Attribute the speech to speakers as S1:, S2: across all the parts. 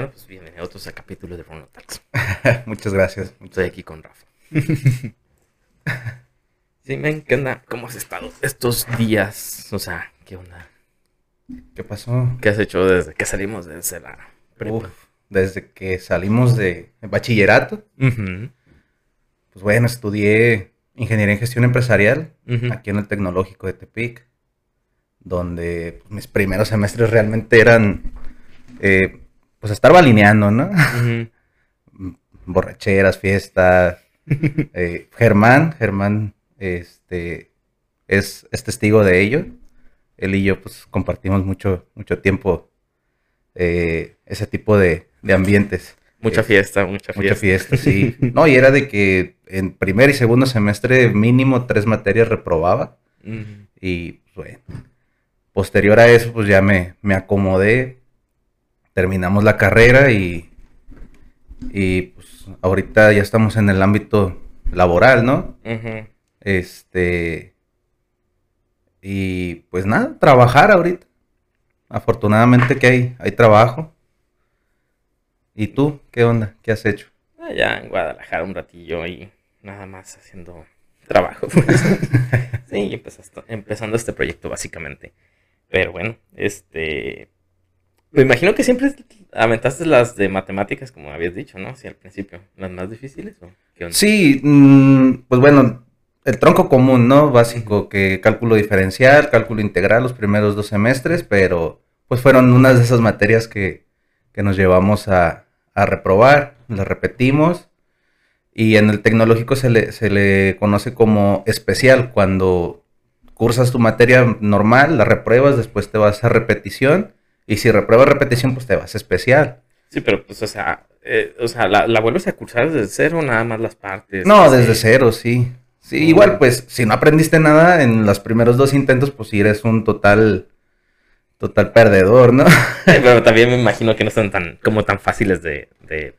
S1: Bueno, pues bienvenido a otros capítulos de Fono Talks.
S2: Muchas gracias.
S1: Estoy aquí con Rafa. sí, men, ¿qué onda? ¿Cómo has estado estos días? O sea, ¿qué onda?
S2: ¿Qué pasó?
S1: ¿Qué has hecho desde que salimos de la prepa?
S2: Uf, desde que salimos de bachillerato, pues bueno, estudié Ingeniería en Gestión Empresarial aquí en el Tecnológico de Tepic, donde pues, mis primeros semestres realmente eran, eh, pues estar balineando, ¿no? Borracheras, fiestas. eh, Germán, Germán, este, es, es testigo de ello. Él y yo, pues, compartimos mucho, mucho tiempo eh, ese tipo de, de ambientes.
S1: Mucha
S2: Eh,
S1: fiesta, mucha fiesta.
S2: Mucha fiesta, sí. No, y era de que en primer y segundo semestre mínimo tres materias reprobaba. Y bueno, posterior a eso, pues ya me, me acomodé. Terminamos la carrera y, y pues ahorita ya estamos en el ámbito laboral, ¿no? Este. Y pues nada, trabajar ahorita. Afortunadamente que hay, hay trabajo. ¿Y tú? ¿Qué onda? ¿Qué has hecho?
S1: Allá en Guadalajara un ratillo y nada más haciendo trabajo. pues. sí, empezando este proyecto básicamente. Pero bueno, este... Me imagino que siempre aventaste las de matemáticas, como habías dicho, ¿no? Sí, al principio. ¿Las más difíciles o qué onda?
S2: Sí, mm, pues bueno, el tronco común, ¿no? Básico, que cálculo diferencial, cálculo integral los primeros dos semestres, pero pues fueron unas de esas materias que, que nos llevamos a, a reprobar, las repetimos, y en el tecnológico se le, se le conoce como especial, cuando cursas tu materia normal, la repruebas, después te vas a repetición, y si repruebas repetición, pues te vas a especial.
S1: Sí, pero pues, o sea, eh, o sea, ¿la, la vuelves a cursar desde cero nada más las partes?
S2: No,
S1: así?
S2: desde cero, sí. Sí, igual, pues, si no aprendiste nada en los primeros dos intentos, pues sí eres un total, total perdedor, ¿no?
S1: Pero también me imagino que no son tan, como tan fáciles de, de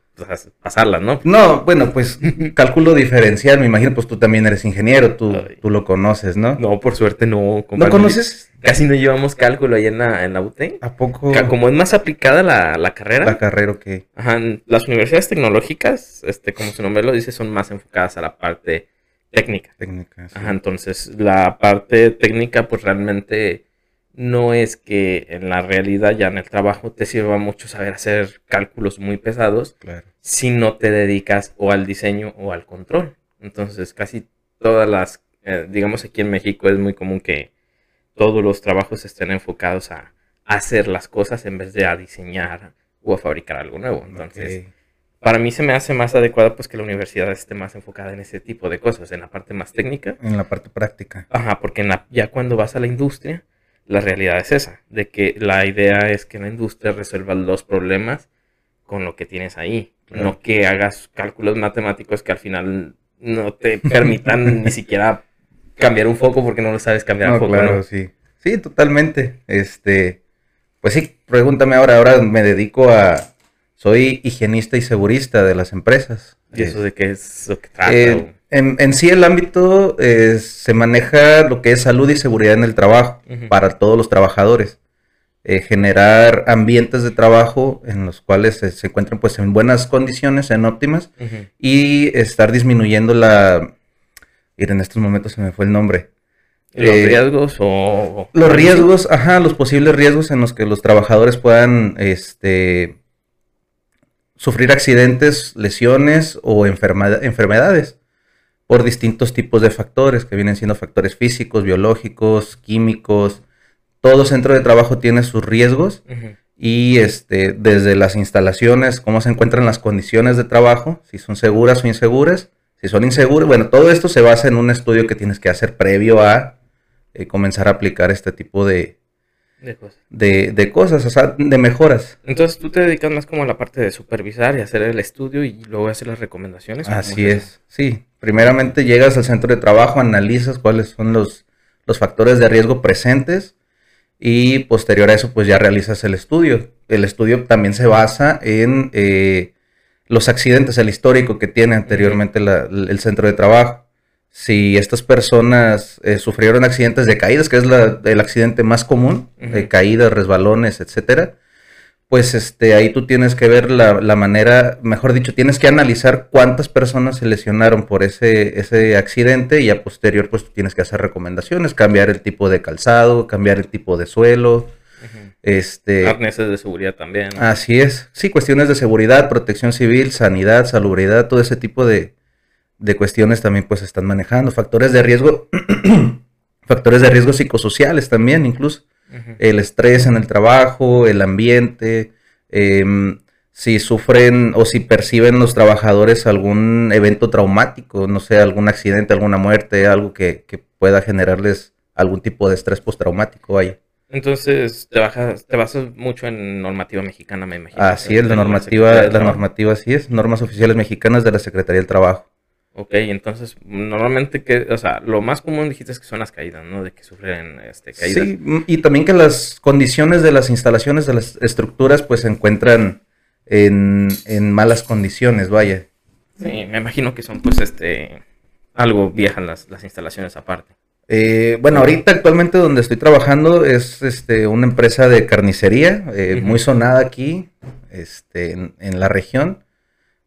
S1: pasarlas, ¿no?
S2: No, bueno, pues, cálculo diferencial, me imagino, pues tú también eres ingeniero, tú, tú lo conoces, ¿no?
S1: No, por suerte no.
S2: ¿No conoces?
S1: Casi no llevamos cálculo ahí en la, en la UT.
S2: ¿A poco
S1: Como es más aplicada la, la carrera,
S2: la carrera que
S1: ajá, las universidades tecnológicas, este, como su nombre lo dice, son más enfocadas a la parte técnica.
S2: técnica? sí.
S1: Ajá, entonces la parte técnica, pues realmente no es que en la realidad ya en el trabajo te sirva mucho saber hacer cálculos muy pesados
S2: Claro.
S1: si no te dedicas o al diseño o al control. Entonces casi todas las, eh, digamos aquí en México es muy común que todos los trabajos estén enfocados a, hacer las cosas en vez de a diseñar o a fabricar algo nuevo. Entonces, para mí se me hace más adecuado pues que la universidad esté más enfocada en ese tipo de cosas, en la parte más técnica.
S2: En la parte práctica.
S1: Ajá, porque en la- ya cuando vas a la industria, la realidad es esa, de que la idea es que la industria resuelva los problemas con lo que tienes ahí,
S2: Claro.
S1: no que hagas cálculos matemáticos que al final no te permitan ni siquiera cambiar un foco porque no lo sabes cambiar
S2: No,
S1: un foco,
S2: claro,
S1: ¿no?
S2: sí. Sí, totalmente. Este, pues sí, pregúntame ahora. Ahora me dedico a, soy higienista y segurista de las empresas.
S1: Y eso de qué es lo que trata.
S2: Eh, en, en sí el ámbito eh, se maneja lo que es salud y seguridad en el trabajo para todos los trabajadores. Eh, generar ambientes de trabajo en los cuales se, se encuentren pues en buenas condiciones, en óptimas, y estar disminuyendo la... Mira, en estos momentos se me fue el nombre.
S1: ¿Los
S2: eh,
S1: riesgos o...?
S2: Los riesgos, ajá, los posibles riesgos en los que los trabajadores puedan este, sufrir accidentes, lesiones o enfermedades por distintos tipos de factores, que vienen siendo factores físicos, biológicos, químicos. Todo centro de trabajo tiene sus riesgos y este, desde las instalaciones, cómo se encuentran las condiciones de trabajo, si son seguras o inseguras. Si son inseguras, bueno, todo esto se basa en un estudio que tienes que hacer previo a eh, comenzar a aplicar este tipo de,
S1: De cosas.
S2: de, de cosas, o sea, de mejoras.
S1: Entonces tú te dedicas más como a la parte de supervisar y hacer el estudio y luego hacer las recomendaciones. ¿o cómo
S2: Así es, sí. Primeramente llegas al centro de trabajo, analizas cuáles son los, los factores de riesgo presentes y posterior a eso pues ya realizas el estudio. El estudio también se basa en eh, los accidentes, el histórico que tiene anteriormente la- el centro de trabajo. Si estas personas eh, sufrieron accidentes de caídas, que es la- el accidente más común, de caídas, resbalones, etcétera, pues este, ahí tú tienes que ver la, la, manera, mejor dicho, tienes que analizar cuántas personas se lesionaron por ese, ese accidente y a posterior pues tú tienes que hacer recomendaciones, cambiar el tipo de calzado, cambiar el tipo de suelo. Este,
S1: Arneses de seguridad también.
S2: Así es. Sí, cuestiones de seguridad, protección civil, sanidad, salubridad, todo ese tipo de, de cuestiones también pues están manejando. Factores de riesgo, factores de riesgo psicosociales también incluso el estrés en el trabajo, el ambiente, em, si sufren o si perciben los trabajadores algún evento traumático, no sé, algún accidente, alguna muerte, algo que, pueda generarles algún tipo de estrés postraumático, vaya.
S1: Entonces, te, bajas, te basas mucho en normativa mexicana, me imagino.
S2: Así es, la normativa, la normativa así es, normas oficiales mexicanas de la Secretaría del Trabajo.
S1: Ok, entonces normalmente que, o sea, lo más común dijiste es que son las caídas, ¿no? De que sufren este, caídas.
S2: Sí, y también que las condiciones de las instalaciones, de las estructuras, pues se encuentran en, malas condiciones, vaya.
S1: Sí, me imagino que son pues este algo viejas las, las instalaciones aparte.
S2: Eh, bueno, ahorita actualmente donde estoy trabajando es este, una empresa de carnicería, eh, muy sonada aquí, este, en, en la región.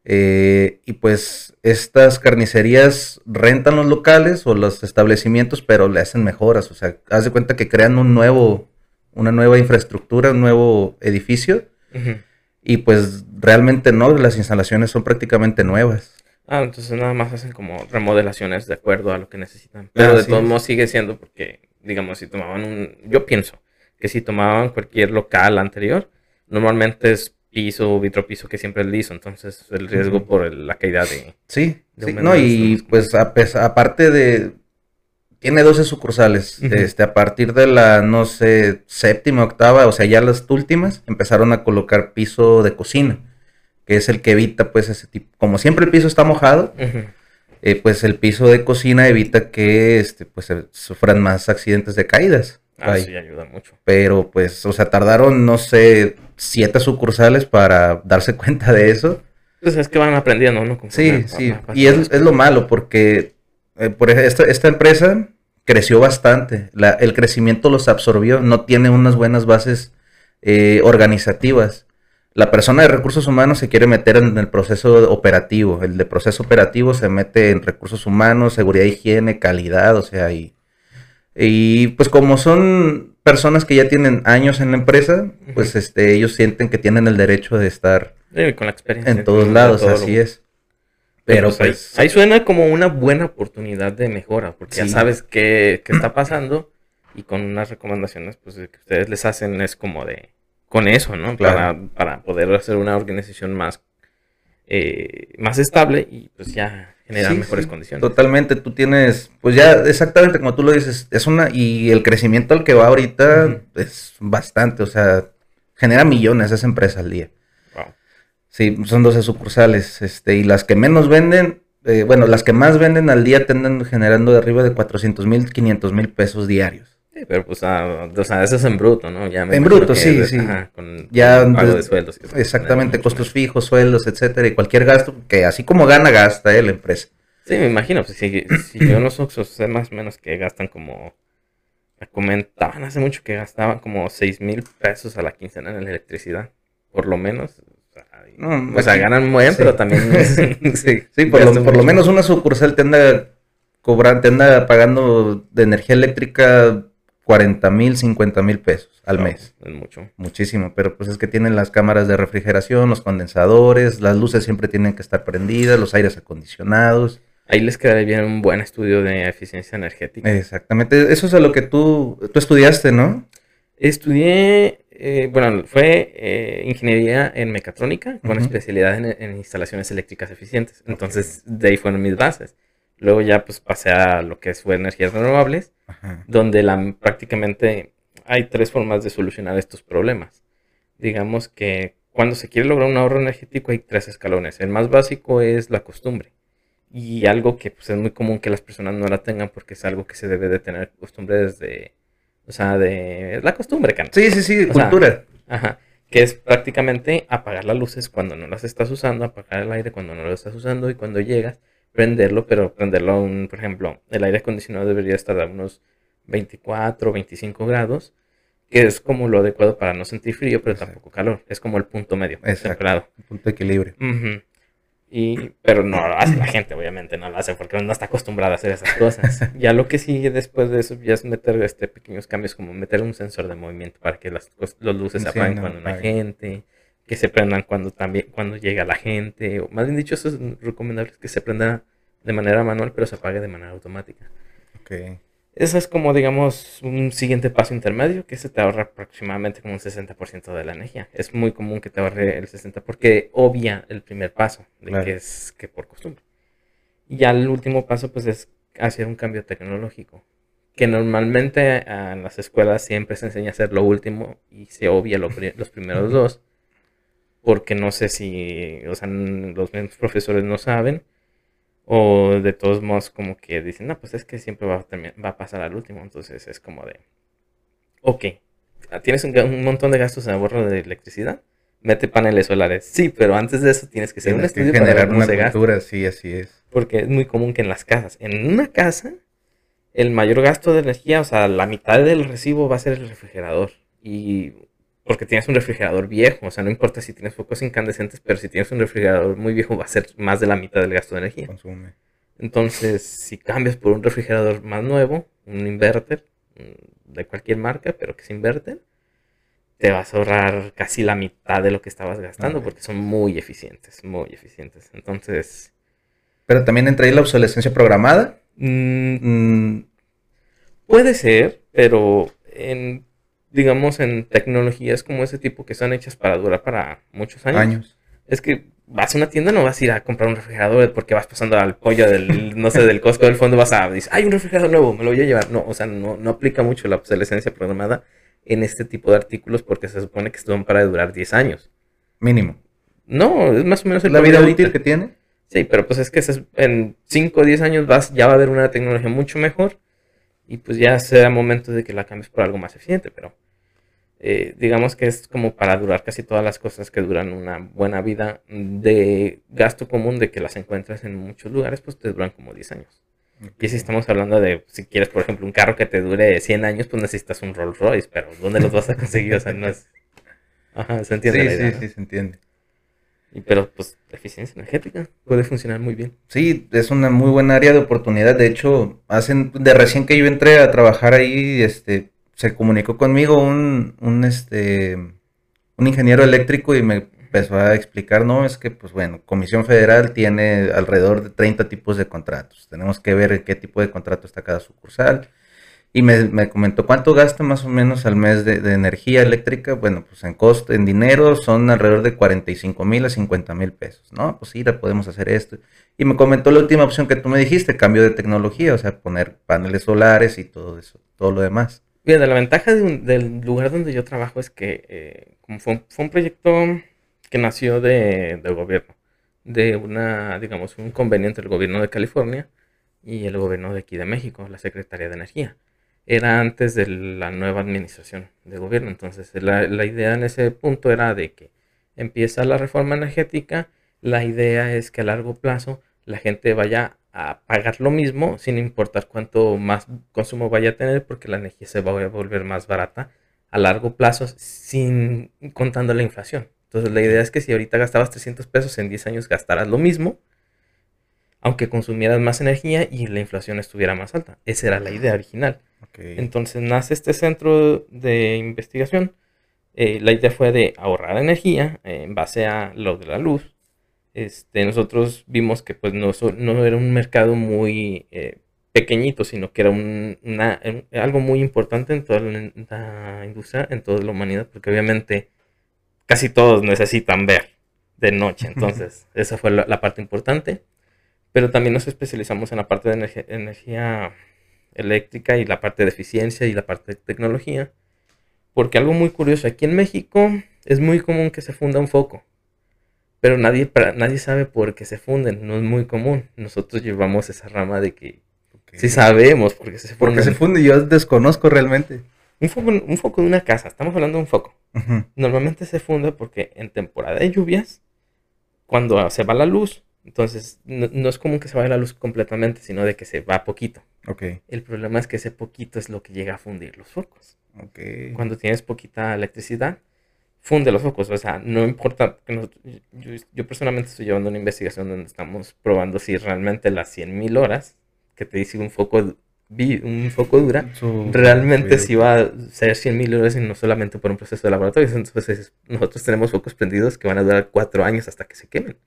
S2: Eh, y pues estas carnicerías rentan los locales o los establecimientos, pero le hacen mejoras. O sea, haz de cuenta que crean un nuevo, una nueva infraestructura, un nuevo edificio. Y pues realmente no, las instalaciones son prácticamente nuevas.
S1: Ah, entonces nada más hacen como remodelaciones de acuerdo a lo que necesitan. Pero de todos modos sigue siendo porque, digamos, si tomaban un... Yo pienso que si tomaban cualquier local anterior, normalmente es piso, vitropiso que siempre es liso, entonces el riesgo por la caída de...
S2: Sí, no, y pues aparte de... Tiene 12 sucursales, este, a partir de la, no sé, séptima, octava, o sea, ya las últimas, empezaron a colocar piso de cocina, que es el que evita pues ese tipo, como siempre el piso está mojado, eh, pues el piso de cocina evita que este, pues sufran más accidentes de caídas.
S1: Ah, sí, ayuda mucho.
S2: Pero pues, o sea, tardaron, no sé, siete sucursales para darse cuenta de eso.
S1: Pues es que van aprendiendo, ¿no?
S2: sí, sí. Y es, lo malo porque eh, por esta, esta empresa creció bastante. el crecimiento los absorbió. No tiene unas buenas bases eh, organizativas. La persona de recursos humanos se quiere meter en el proceso operativo. El de proceso operativo se mete en recursos humanos, seguridad, higiene, calidad, o sea, y, y pues como son personas que ya tienen años en la empresa, pues este, ellos sienten que tienen el derecho de estar
S1: con la experiencia,
S2: en todos lados, así es.
S1: Pero pues, pues, ahí, suena como una buena oportunidad de mejora, porque ya sabes qué, qué, está pasando y con unas recomendaciones pues que ustedes les hacen es como de con eso, ¿no? Para, para poder hacer una organización más eh, más estable y pues ya generar mejores condiciones.
S2: Totalmente, tú tienes, pues ya exactamente como tú lo dices, es una, y el crecimiento al que va ahorita es bastante, o sea, genera millones esa empresa al día. Wow. Sí, son 12 sucursales, este, y las que menos venden, eh, bueno, las que más venden al día tienden generando de arriba de 400 mil, 500 mil pesos diarios.
S1: Sí, pero pues, ah, o sea, eso es en bruto, ¿no?
S2: Ya en bruto, sí, sí. con, ya, pago de sueldos. exactamente, costos fijos, sueldos, etcétera, y cualquier gasto que así como gana, gasta eh, la empresa.
S1: Sí, me imagino, pues si, si yo en los sé más o menos que gastan como, me comentaban hace mucho que gastaban como 6 mil pesos a la quincena en la electricidad, por lo menos. O sea, ganan muy bien, pero también...
S2: sí, sí por, lo, por lo menos una sucursal te anda, cobrando, te anda pagando de energía eléctrica 40 mil, 50 mil pesos al mes.
S1: Es mucho.
S2: Muchísimo, pero pues es que tienen las cámaras de refrigeración, los condensadores, las luces siempre tienen que estar prendidas, los aires acondicionados.
S1: Ahí les quedaría bien un buen estudio de eficiencia energética.
S2: Exactamente, eso es a lo que tú, tú estudiaste, ¿no?
S1: Estudié, eh, bueno, fue eh, ingeniería en mecatrónica con especialidad en, en, instalaciones eléctricas eficientes. Entonces, de ahí fueron mis bases. Luego ya pues pasé a lo que fue energías renovables, donde la, prácticamente hay tres formas de solucionar estos problemas. Digamos que cuando se quiere lograr un ahorro energético hay tres escalones. El más básico es la costumbre. Y algo que pues, es muy común que las personas no la tengan porque es algo que se debe de tener costumbre desde... O sea, de... La costumbre, can.
S2: Sí, sí, sí, cultura.
S1: ajá. Que es prácticamente apagar las luces cuando no las estás usando, apagar el aire cuando no lo estás usando y cuando llegas prenderlo, pero prenderlo a un, por ejemplo, el aire acondicionado debería estar a unos 24, 25 grados, que es como lo adecuado para no sentir frío, pero tampoco calor. Es como el punto medio,
S2: Exacto.
S1: templado.
S2: Un punto de equilibrio.
S1: Y, pero no lo hace la gente, obviamente, no lo hace porque no está acostumbrada a hacer esas cosas. ya lo que sigue después de eso ya es meter este pequeños cambios, como meter un sensor de movimiento para que las, los luces se apaguen cuando no hay gente, que se prendan cuando también cuando llega la gente, o más bien dicho, eso es recomendable que se prenda de manera manual, pero se apague de manera automática.
S2: Ok.
S1: Eso es como, digamos, un siguiente paso intermedio que se te ahorra aproximadamente como un 60% de la energía. Es muy común que te ahorre el 60% porque obvia el primer paso, de
S2: Claro.
S1: que es que por costumbre. Y ya el último paso, pues, es hacer un cambio tecnológico. Que normalmente en las escuelas siempre se enseña a hacer lo último y se obvia lo pri- los primeros dos. Porque no sé si, o sea, los mismos profesores no saben. O de todos modos como que dicen, no, pues es que siempre va a, va a pasar al último. Entonces es como de, ok, tienes un, un montón de gastos en ahorro de electricidad, mete paneles solares. Sí, pero antes de eso tienes que hacer un
S2: Tienes que
S1: estudio para ver
S2: generar
S1: cómo
S2: una cultura, sí, así es.
S1: Porque es muy común que en las casas, en una casa, el mayor gasto de energía, o sea, la mitad del recibo va a ser el refrigerador. Y porque tienes un refrigerador viejo, o sea, no importa si tienes focos incandescentes, pero si tienes un refrigerador muy viejo va a ser más de la mitad del gasto de energía.
S2: Consume.
S1: Entonces, si cambias por un refrigerador más nuevo, un inverter mm, de cualquier marca, pero que se inverter, te vas a ahorrar casi la mitad de lo que estabas gastando porque son muy eficientes, muy eficientes. Entonces,
S2: Pero también entra ahí la obsolescencia programada.
S1: mm,
S2: Mm,
S1: puede ser, pero en, digamos, en tecnologías como ese tipo que están hechas para durar para muchos años,
S2: años.
S1: es que vas a una tienda, no vas a ir a comprar un refrigerador porque vas pasando al pollo del, no sé, del Costco del fondo, vas a decir, hay un refrigerador nuevo, me lo voy a llevar. No, o sea, no, no aplica mucho la obsolescencia programada en este tipo de artículos porque se supone que son para durar 10 años.
S2: Mínimo.
S1: No, es más o menos el
S2: la vida útil que tiene.
S1: Sí, pero pues es que en 5 o 10 años vas, ya va a haber una tecnología mucho mejor y pues ya será momento de que la cambies por algo más eficiente, pero eh, digamos que es como para durar casi todas las cosas que duran una buena vida de gasto común de que las encuentras en muchos lugares, pues te duran como 10 años. Y si estamos hablando de, si quieres, por ejemplo, un carro que te dure 100 años, pues necesitas un Rolls Royce, pero ¿dónde los vas a conseguir? O sea, no es... Ajá, se entiende
S2: Sí,
S1: la idea,
S2: sí,
S1: ¿no?
S2: sí, se entiende.
S1: Y, pero pues eficiencia energética puede funcionar muy bien.
S2: Sí, es una muy buena área de oportunidad. De hecho, hacen, de recién que yo entré a trabajar ahí, este, se comunicó conmigo un, un, este, un ingeniero eléctrico y me empezó a explicar, no, es que, pues bueno, Comisión Federal tiene alrededor de 30 tipos de contratos. Tenemos que ver en qué tipo de contrato está cada sucursal. Y me, me comentó cuánto gasta más o menos al mes de, energía eléctrica. Bueno, pues en costo, en dinero son alrededor de 45 mil a 50 mil pesos. No, pues sí, podemos hacer esto. Y me comentó la última opción que tú me dijiste, cambio de tecnología, o sea, poner paneles solares y todo eso, todo lo demás.
S1: Mira, la ventaja de un- del lugar donde yo trabajo es que eh, como fue, un- fue un proyecto que nació de, del gobierno, de una, digamos, un convenio entre el gobierno de California y el gobierno de aquí de México, la Secretaría de Energía. Era antes de la nueva administración de gobierno, entonces la, la idea en ese punto era de que empieza la reforma energética, la idea es que a largo plazo la gente vaya a pagar lo mismo sin importar cuánto más consumo vaya a tener porque la energía se va a volver más barata a largo plazo sin contando la inflación. Entonces la idea es que si ahorita gastabas 300 pesos en 10 años gastarás lo mismo aunque consumieras más energía y la inflación estuviera más alta. Esa era la idea original. Entonces nace este centro de investigación. Eh, la idea fue de ahorrar energía eh, en base a lo de la luz. Este, nosotros vimos que pues no, no era un mercado muy eh, pequeñito, sino que era un- una- un- algo muy importante en toda la, la industria, en toda la humanidad, porque obviamente casi todos necesitan ver de noche. Entonces, esa fue la, la parte importante. Pero también nos especializamos en la parte de energía eléctrica y la parte de eficiencia y la parte de tecnología. Porque algo muy curioso, aquí en México es muy común que se funda un foco. Pero nadie, pra- nadie sabe por qué se funden, no es muy común. Nosotros llevamos esa rama de que
S2: ok.
S1: sí sabemos por qué se
S2: Porque
S1: funden.
S2: se funde, yo desconozco realmente.
S1: Un foco, un foco de una casa, estamos hablando de un foco.
S2: Ujú.
S1: Normalmente se funde porque en temporada de lluvias, cuando se va la luz, Entonces, no, es como que se vaya la luz completamente, sino de que se va poquito.
S2: Ok.
S1: El problema es que ese poquito es lo que llega a fundir los focos.
S2: Ok.
S1: Cuando tienes poquita electricidad, funde los focos. O sea, no importa. Que yo, personalmente estoy llevando una investigación donde estamos probando si realmente las 100.000 horas que te dice un foco un foco dura, realmente sí va a ser 100 mil horas y no solamente por un proceso de laboratorio. Entonces, nosotros tenemos focos prendidos que van a durar cuatro años hasta que se quemen.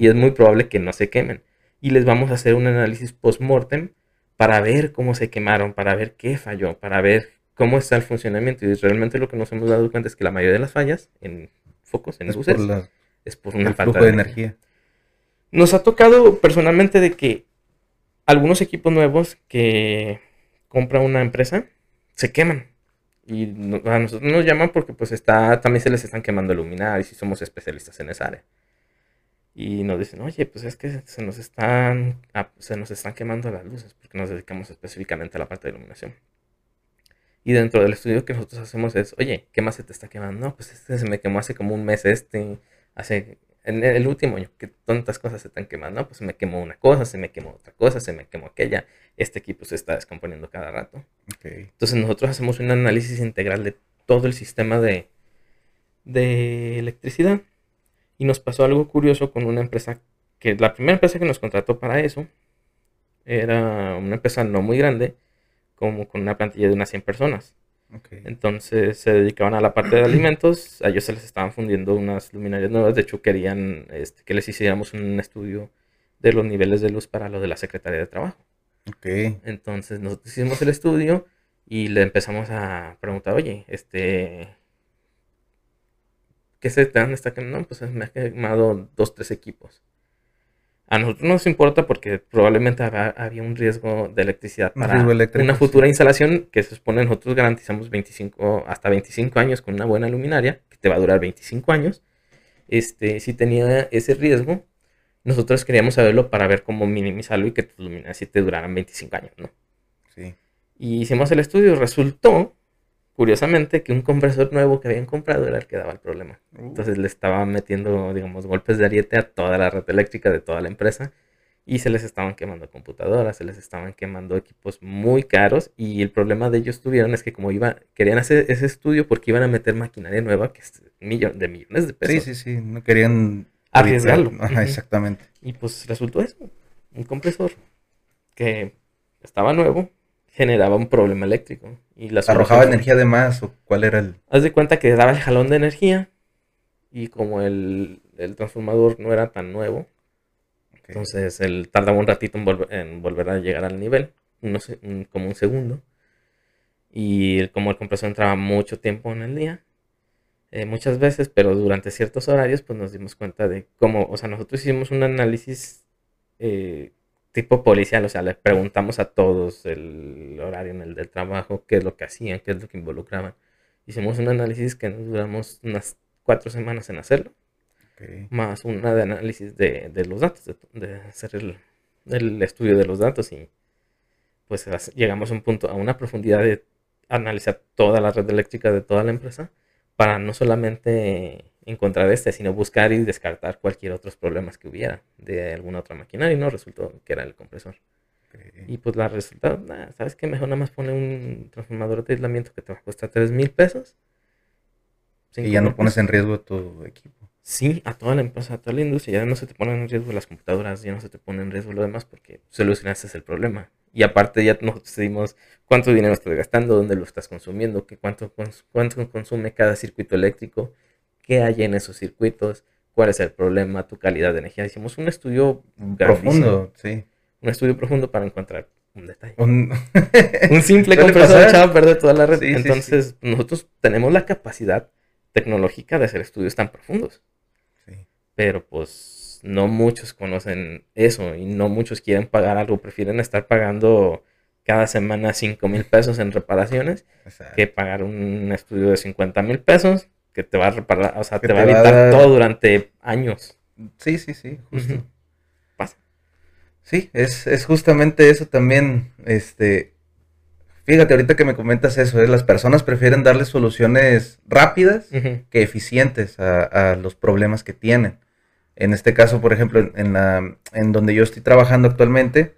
S1: Y es muy probable que no se quemen. Y les vamos a hacer un análisis post-mortem para ver cómo se quemaron, para ver qué falló, para ver cómo está el funcionamiento. Y realmente lo que nos hemos dado cuenta es que la mayoría de las fallas en focos, en es luces, es por una falta de, energía. Nos ha tocado personalmente de que algunos equipos nuevos que compra una empresa se queman. Y a nosotros nos llaman porque pues está, también se les están quemando luminarios y somos especialistas en esa área. Y nos dicen, oye, pues es que se nos están, ah, se nos están quemando las luces porque nos dedicamos específicamente a la parte de iluminación. Y dentro del estudio que nosotros hacemos es, oye, ¿qué más se te está quemando? No, pues este se me quemó hace como un mes este, hace en el último año, que tantas cosas se están quemando, pues se me quemó una cosa, se me quemó otra cosa, se me quemó aquella. Este equipo se está descomponiendo cada rato. Entonces nosotros hacemos un análisis integral de todo el sistema de, de electricidad. Y nos pasó algo curioso con una empresa, que la primera empresa que nos contrató para eso era una empresa no muy grande, como con una plantilla de unas 100 personas. Entonces se dedicaban a la parte de alimentos, a ellos se les estaban fundiendo unas luminarias nuevas, de hecho querían este, que les hiciéramos un estudio de los niveles de luz para lo de la Secretaría de Trabajo. Entonces nosotros hicimos el estudio y le empezamos a preguntar, oye, este, ¿qué se te han está No, pues me ha quemado dos, tres equipos. A nosotros no nos importa porque probablemente había un riesgo de electricidad para una futura instalación que se supone nosotros garantizamos 25, hasta 25 años con una buena luminaria, que te va a durar 25 años. Este, si tenía ese riesgo, nosotros queríamos saberlo para ver cómo minimizarlo y que tus luminarias sí te duraran 25 años, ¿no?
S2: Sí.
S1: Y hicimos el estudio, resultó curiosamente que un compresor nuevo que habían comprado era el que daba el problema. Uh. Entonces le estaba metiendo, digamos, golpes de ariete a toda la red eléctrica de toda la empresa y se les estaban quemando computadoras, se les estaban quemando equipos muy caros y el problema de ellos tuvieron es que como iba, querían hacer ese estudio porque iban a meter maquinaria nueva que es millón, de millones de pesos.
S2: Sí, sí, sí, no querían
S1: arriesgarlo.
S2: Ajá, exactamente.
S1: Y pues resultó eso, un compresor que estaba nuevo, generaba un problema eléctrico. Y
S2: ¿Arrojaba energía de más o cuál era el...?
S1: Haz de cuenta que daba el jalón de energía y como el, transformador no era tan nuevo, entonces él tardaba un ratito en, volver a llegar al nivel, como un segundo. Y como el compresor entraba mucho tiempo en el día, eh, muchas veces, pero durante ciertos horarios, pues nos dimos cuenta de cómo, o sea, nosotros hicimos un análisis eh, tipo policial, o sea, le preguntamos a todos el horario en el del trabajo, qué es lo que hacían, qué es lo que involucraban. Hicimos un análisis que nos duramos unas cuatro semanas en hacerlo, más una de análisis de, los datos, de, hacer el, el, estudio de los datos y pues llegamos a un punto, a una profundidad de analizar toda la red eléctrica de toda la empresa para no solamente encontrar este, sino buscar y descartar cualquier otros problemas que hubiera de alguna otra maquinaria y no resultó que era el compresor. Y pues la resultado, ¿sabes qué? Mejor nada más pone un transformador de aislamiento que te va a costar 3 mil pesos.
S2: Y ya no pones en riesgo tu equipo.
S1: Sí, a toda la empresa, a toda la industria, ya no se te ponen en riesgo las computadoras, ya no se te pone en riesgo lo demás porque solucionaste el problema. Y aparte ya nos decidimos cuánto dinero estás gastando, dónde lo estás consumiendo, qué cuánto, cuánto consume cada circuito eléctrico qué hay en esos circuitos, cuál es el problema, tu calidad de energía. Hicimos un estudio
S2: profundo, sí.
S1: Un estudio profundo para encontrar un detalle. Un, simple compresor echado a perder toda la red. Entonces, nosotros tenemos la capacidad tecnológica de hacer estudios tan profundos. Pero pues no muchos conocen eso y no muchos quieren pagar algo. Prefieren estar pagando cada semana 5 mil pesos en reparaciones que pagar un estudio de 50 mil pesos que te va a reparar, o sea, te, va a evitar todo durante años.
S2: Sí, sí, sí, justo. Pasa. Sí, es, es, justamente eso también, este, fíjate, ahorita que me comentas eso, es las personas prefieren darle soluciones rápidas que eficientes a, los problemas que tienen. En este caso, por ejemplo, en, la, en donde yo estoy trabajando actualmente,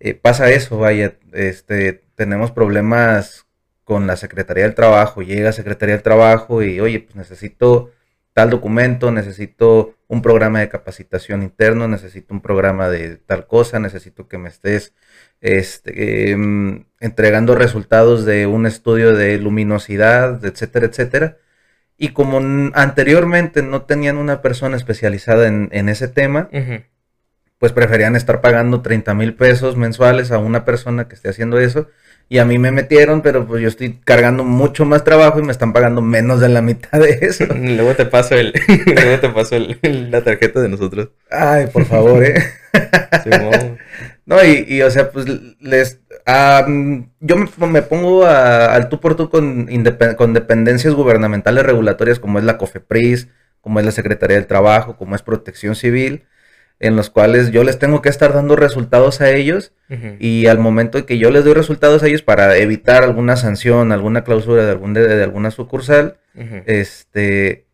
S2: eh, pasa eso, vaya, este, tenemos problemas con la Secretaría del Trabajo, llega Secretaría del Trabajo y, oye, pues necesito tal documento, necesito un programa de capacitación interno, necesito un programa de tal cosa, necesito que me estés este, em, entregando resultados de un estudio de luminosidad, etcétera, etcétera. Y como anteriormente no tenían una persona especializada en, ese tema, pues preferían estar pagando 30 mil pesos mensuales a una persona que esté haciendo eso y a mí me metieron, pero pues yo estoy cargando mucho más trabajo y me están pagando menos de la mitad de eso.
S1: luego te paso el, luego te paso la tarjeta de nosotros.
S2: Ay, por favor, eh. no, y, o sea, pues les yo me, pongo al tú por tú con, con dependencias gubernamentales regulatorias como es la COFEPRIS, como es la Secretaría del Trabajo, como es Protección Civil en los cuales yo les tengo que estar dando resultados a ellos y al momento que yo les doy resultados a ellos para evitar alguna sanción, alguna clausura de, algún, de, alguna sucursal, este,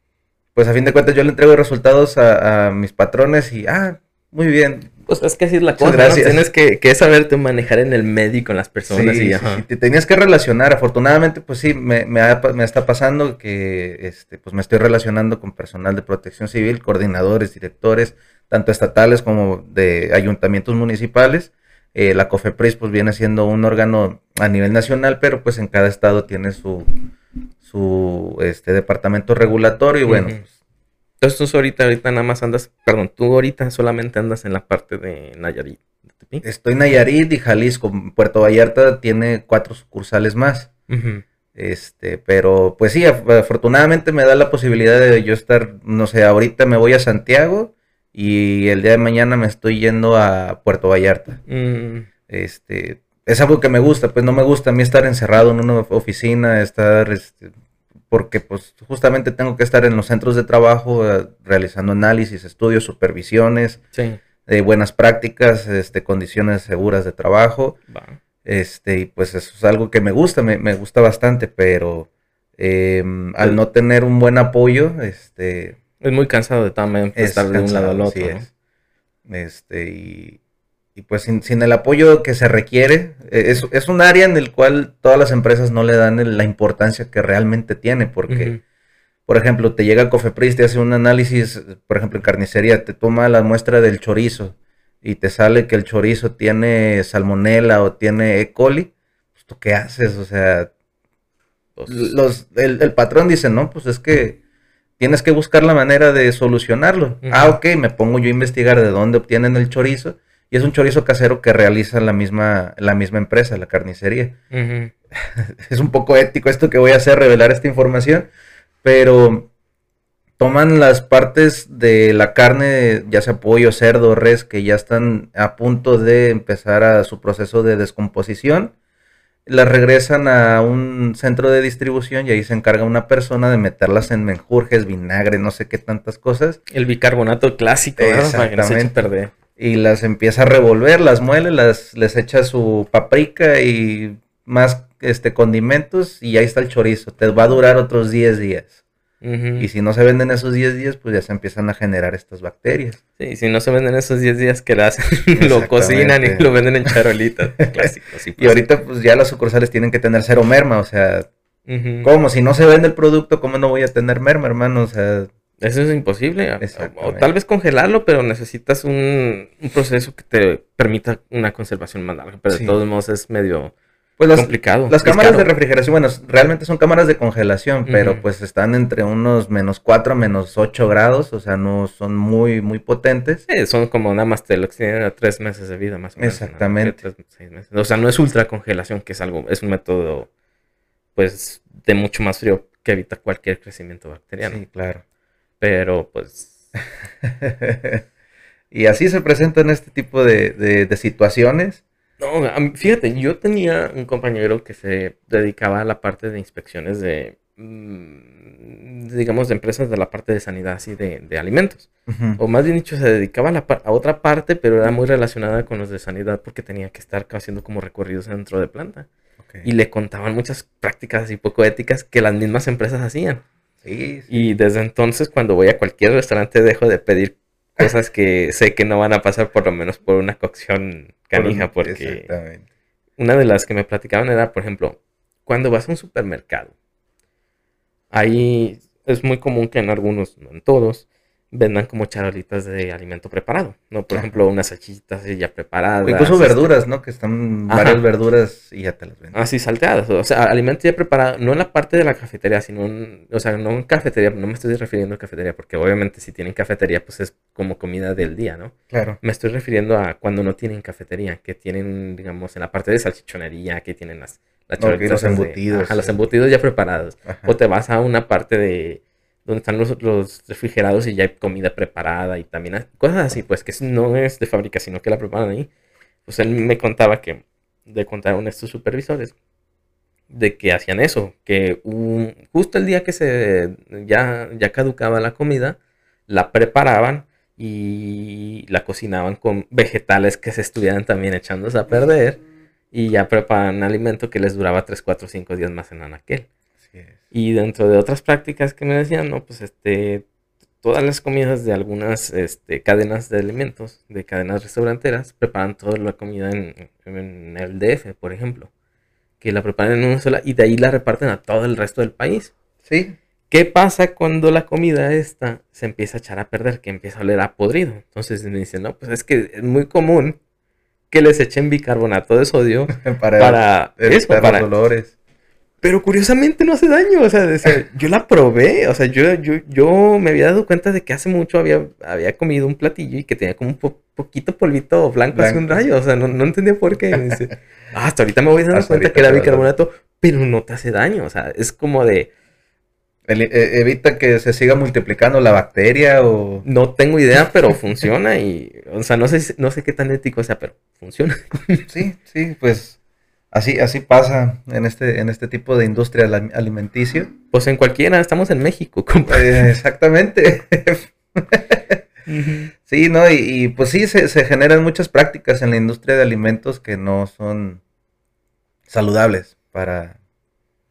S2: pues a fin de cuentas yo le entrego resultados a, mis patrones y, ah, muy bien.
S1: Pues es que así es la cosa, gracias. Tienes que, que, saberte manejar en el medio y con las personas y,
S2: te tenías que relacionar. Afortunadamente, pues sí, me, me, me, está pasando que este, pues me estoy relacionando con personal de protección civil, coordinadores, directores, tanto estatales como de ayuntamientos municipales. Eh, la COFEPRIS pues viene siendo un órgano a nivel nacional, pero pues en cada estado tiene su, su este, departamento regulatorio y bueno. Pues
S1: Entonces tú ahorita, ahorita nada más andas, perdón, tú ahorita solamente andas en la parte de Nayarit.
S2: Estoy en Nayarit y Jalisco. Puerto Vallarta tiene cuatro sucursales más. Este, pero pues sí, afortunadamente me da la posibilidad de yo estar, no sé, ahorita me voy a Santiago y el día de mañana me estoy yendo a Puerto Vallarta. Mm. Este, es algo que me gusta, pues no me gusta a mí estar encerrado en una oficina, estar, este, porque pues justamente tengo que estar en los centros de trabajo eh, realizando análisis, estudios, supervisiones, de buenas prácticas, este, condiciones seguras de trabajo. Este, y pues eso es algo que me gusta, me, me gusta bastante, pero em, al no tener un buen apoyo, este,
S1: es muy cansado de también estar de un lado al otro.
S2: Este, y, pues sin, el apoyo que se requiere, e, es, un área en el cual todas las empresas no le dan la importancia que realmente tiene, porque, por ejemplo, te llega Cofepris, te hace un análisis, por ejemplo, en carnicería, te toma la muestra del chorizo y te sale que el chorizo tiene salmonela o tiene E. coli, pues tú qué haces, o sea, pues los, el, el patrón dice, no, pues es que tienes que buscar la manera de solucionarlo. Ah, ok, me pongo yo a investigar de dónde obtienen el chorizo. Y es un chorizo casero que realiza la misma, la misma empresa, la carnicería. es un poco ético esto que voy a hacer, revelar esta información, pero toman las partes de la carne, ya sea pollo, cerdo, res, que ya están a punto de empezar a su proceso de descomposición las regresan a un centro de distribución y ahí se encarga una persona de meterlas en menjurjes, vinagre, no sé qué tantas cosas.
S1: El bicarbonato clásico,
S2: Exactamente. Y las empieza a revolver, las muele, las, les echa su paprika y más este condimentos y ahí está el chorizo. Te va a durar otros 10 días. Y si no se venden esos 10 días, pues ya se empiezan a generar estas bacterias.
S1: Sí, si no se venden esos 10 días que las, lo cocinan y lo venden en charolitas.
S2: clásicos. y ahorita pues ya las sucursales tienen que tener cero merma, o sea, ¿cómo? Si no se vende el producto, ¿cómo no voy a tener merma, hermano? O sea...
S1: Eso es imposible. O, tal vez congelarlo, pero necesitas un, proceso que te permita una conservación más larga. Pero de todos modos es medio
S2: pues las, complicado. Las cámaras de refrigeración, bueno, realmente son cámaras de congelación, pero pues están entre unos menos 4, menos 8 grados, o sea, no son muy, muy potentes.
S1: Sí, son como nada más te lo extienden a 3 meses de vida más o
S2: menos. Exactamente.
S1: O sea, no es ultra congelación, que es algo, es un método, pues, de mucho más frío que evita cualquier crecimiento bacteriano.
S2: Sí, claro.
S1: Pero, pues...
S2: y así se presentan este tipo de, de situaciones.
S1: No, fíjate, yo tenía un compañero que se dedicaba a la parte de inspecciones de, mm, digamos, de empresas de la parte de sanidad y de, alimentos. O más bien dicho, se dedicaba a, otra parte, pero era muy relacionada con los de sanidad porque tenía que estar haciendo como recorridos dentro de planta. Y le contaban muchas prácticas así poco éticas que las mismas empresas hacían. Y desde entonces, cuando voy a cualquier restaurante, dejo de pedir cosas que sé que no van a pasar por lo menos por una cocción canija, porque una de las que me platicaban era, por ejemplo, cuando vas a un supermercado, ahí es muy común que en algunos, no en todos, vendan como charolitas de alimento preparado, ¿no? Por ejemplo, unas salchichitas ya preparadas.
S2: incluso este verduras, ¿no? Que están varias verduras y ya te las venden.
S1: Así, salteadas. O sea, alimento ya preparado, no en la parte de la cafetería, sino en, o sea, no en cafetería, no me estoy refiriendo a cafetería, porque obviamente si tienen cafetería, pues es como comida del día, ¿no?
S2: Claro.
S1: Me estoy refiriendo a cuando no tienen cafetería, que tienen, digamos, en la parte de salchichonería, que tienen las,
S2: las los embutidos.
S1: a los embutidos ya preparados. O te vas a una parte de donde están los, los, refrigerados y ya hay comida preparada y también cosas así, pues que no es de fábrica, sino que la preparan ahí. Pues él me contaba que, de contaron estos supervisores, de que hacían eso, que justo el día que se ya, ya caducaba la comida, la preparaban y la cocinaban con vegetales que se estuvieran también echándose a perder y ya preparaban alimento que les duraba 3, 4, 5 días más en anaquel. Y dentro de otras prácticas que me decían, no, pues este, todas las comidas de algunas este, cadenas de alimentos, de cadenas restauranteras, preparan toda la comida en, el DF, por ejemplo. Que la preparan en una sola y de ahí la reparten a todo el resto del país.
S2: Sí.
S1: ¿Qué pasa cuando la comida esta se empieza a echar a perder, que empieza a oler a podrido? Entonces me dicen, no, pues es que es muy común que les echen bicarbonato de sodio para, para eso, para dolores. Pero curiosamente no hace daño, o sea, yo la probé, o sea, yo, yo, yo me había dado cuenta de que hace mucho había, había comido un platillo y que tenía como un poquito polvito blanco, hace un rayo, o sea, no, entendía por qué. Ah, hasta ahorita me voy dando cuenta que era bicarbonato, pero no te hace daño, o sea, es como de...
S2: E, evita que se siga multiplicando la bacteria o...
S1: No tengo idea, pero funciona y, o sea, no sé, no sé qué tan ético sea, pero funciona.
S2: Sí, sí, pues Así, así pasa en este, en este tipo de industria alimenticia.
S1: Pues en cualquiera, estamos en México.
S2: Eh, exactamente. Sí, ¿no? Y, pues sí, se, generan muchas prácticas en la industria de alimentos que no son saludables para,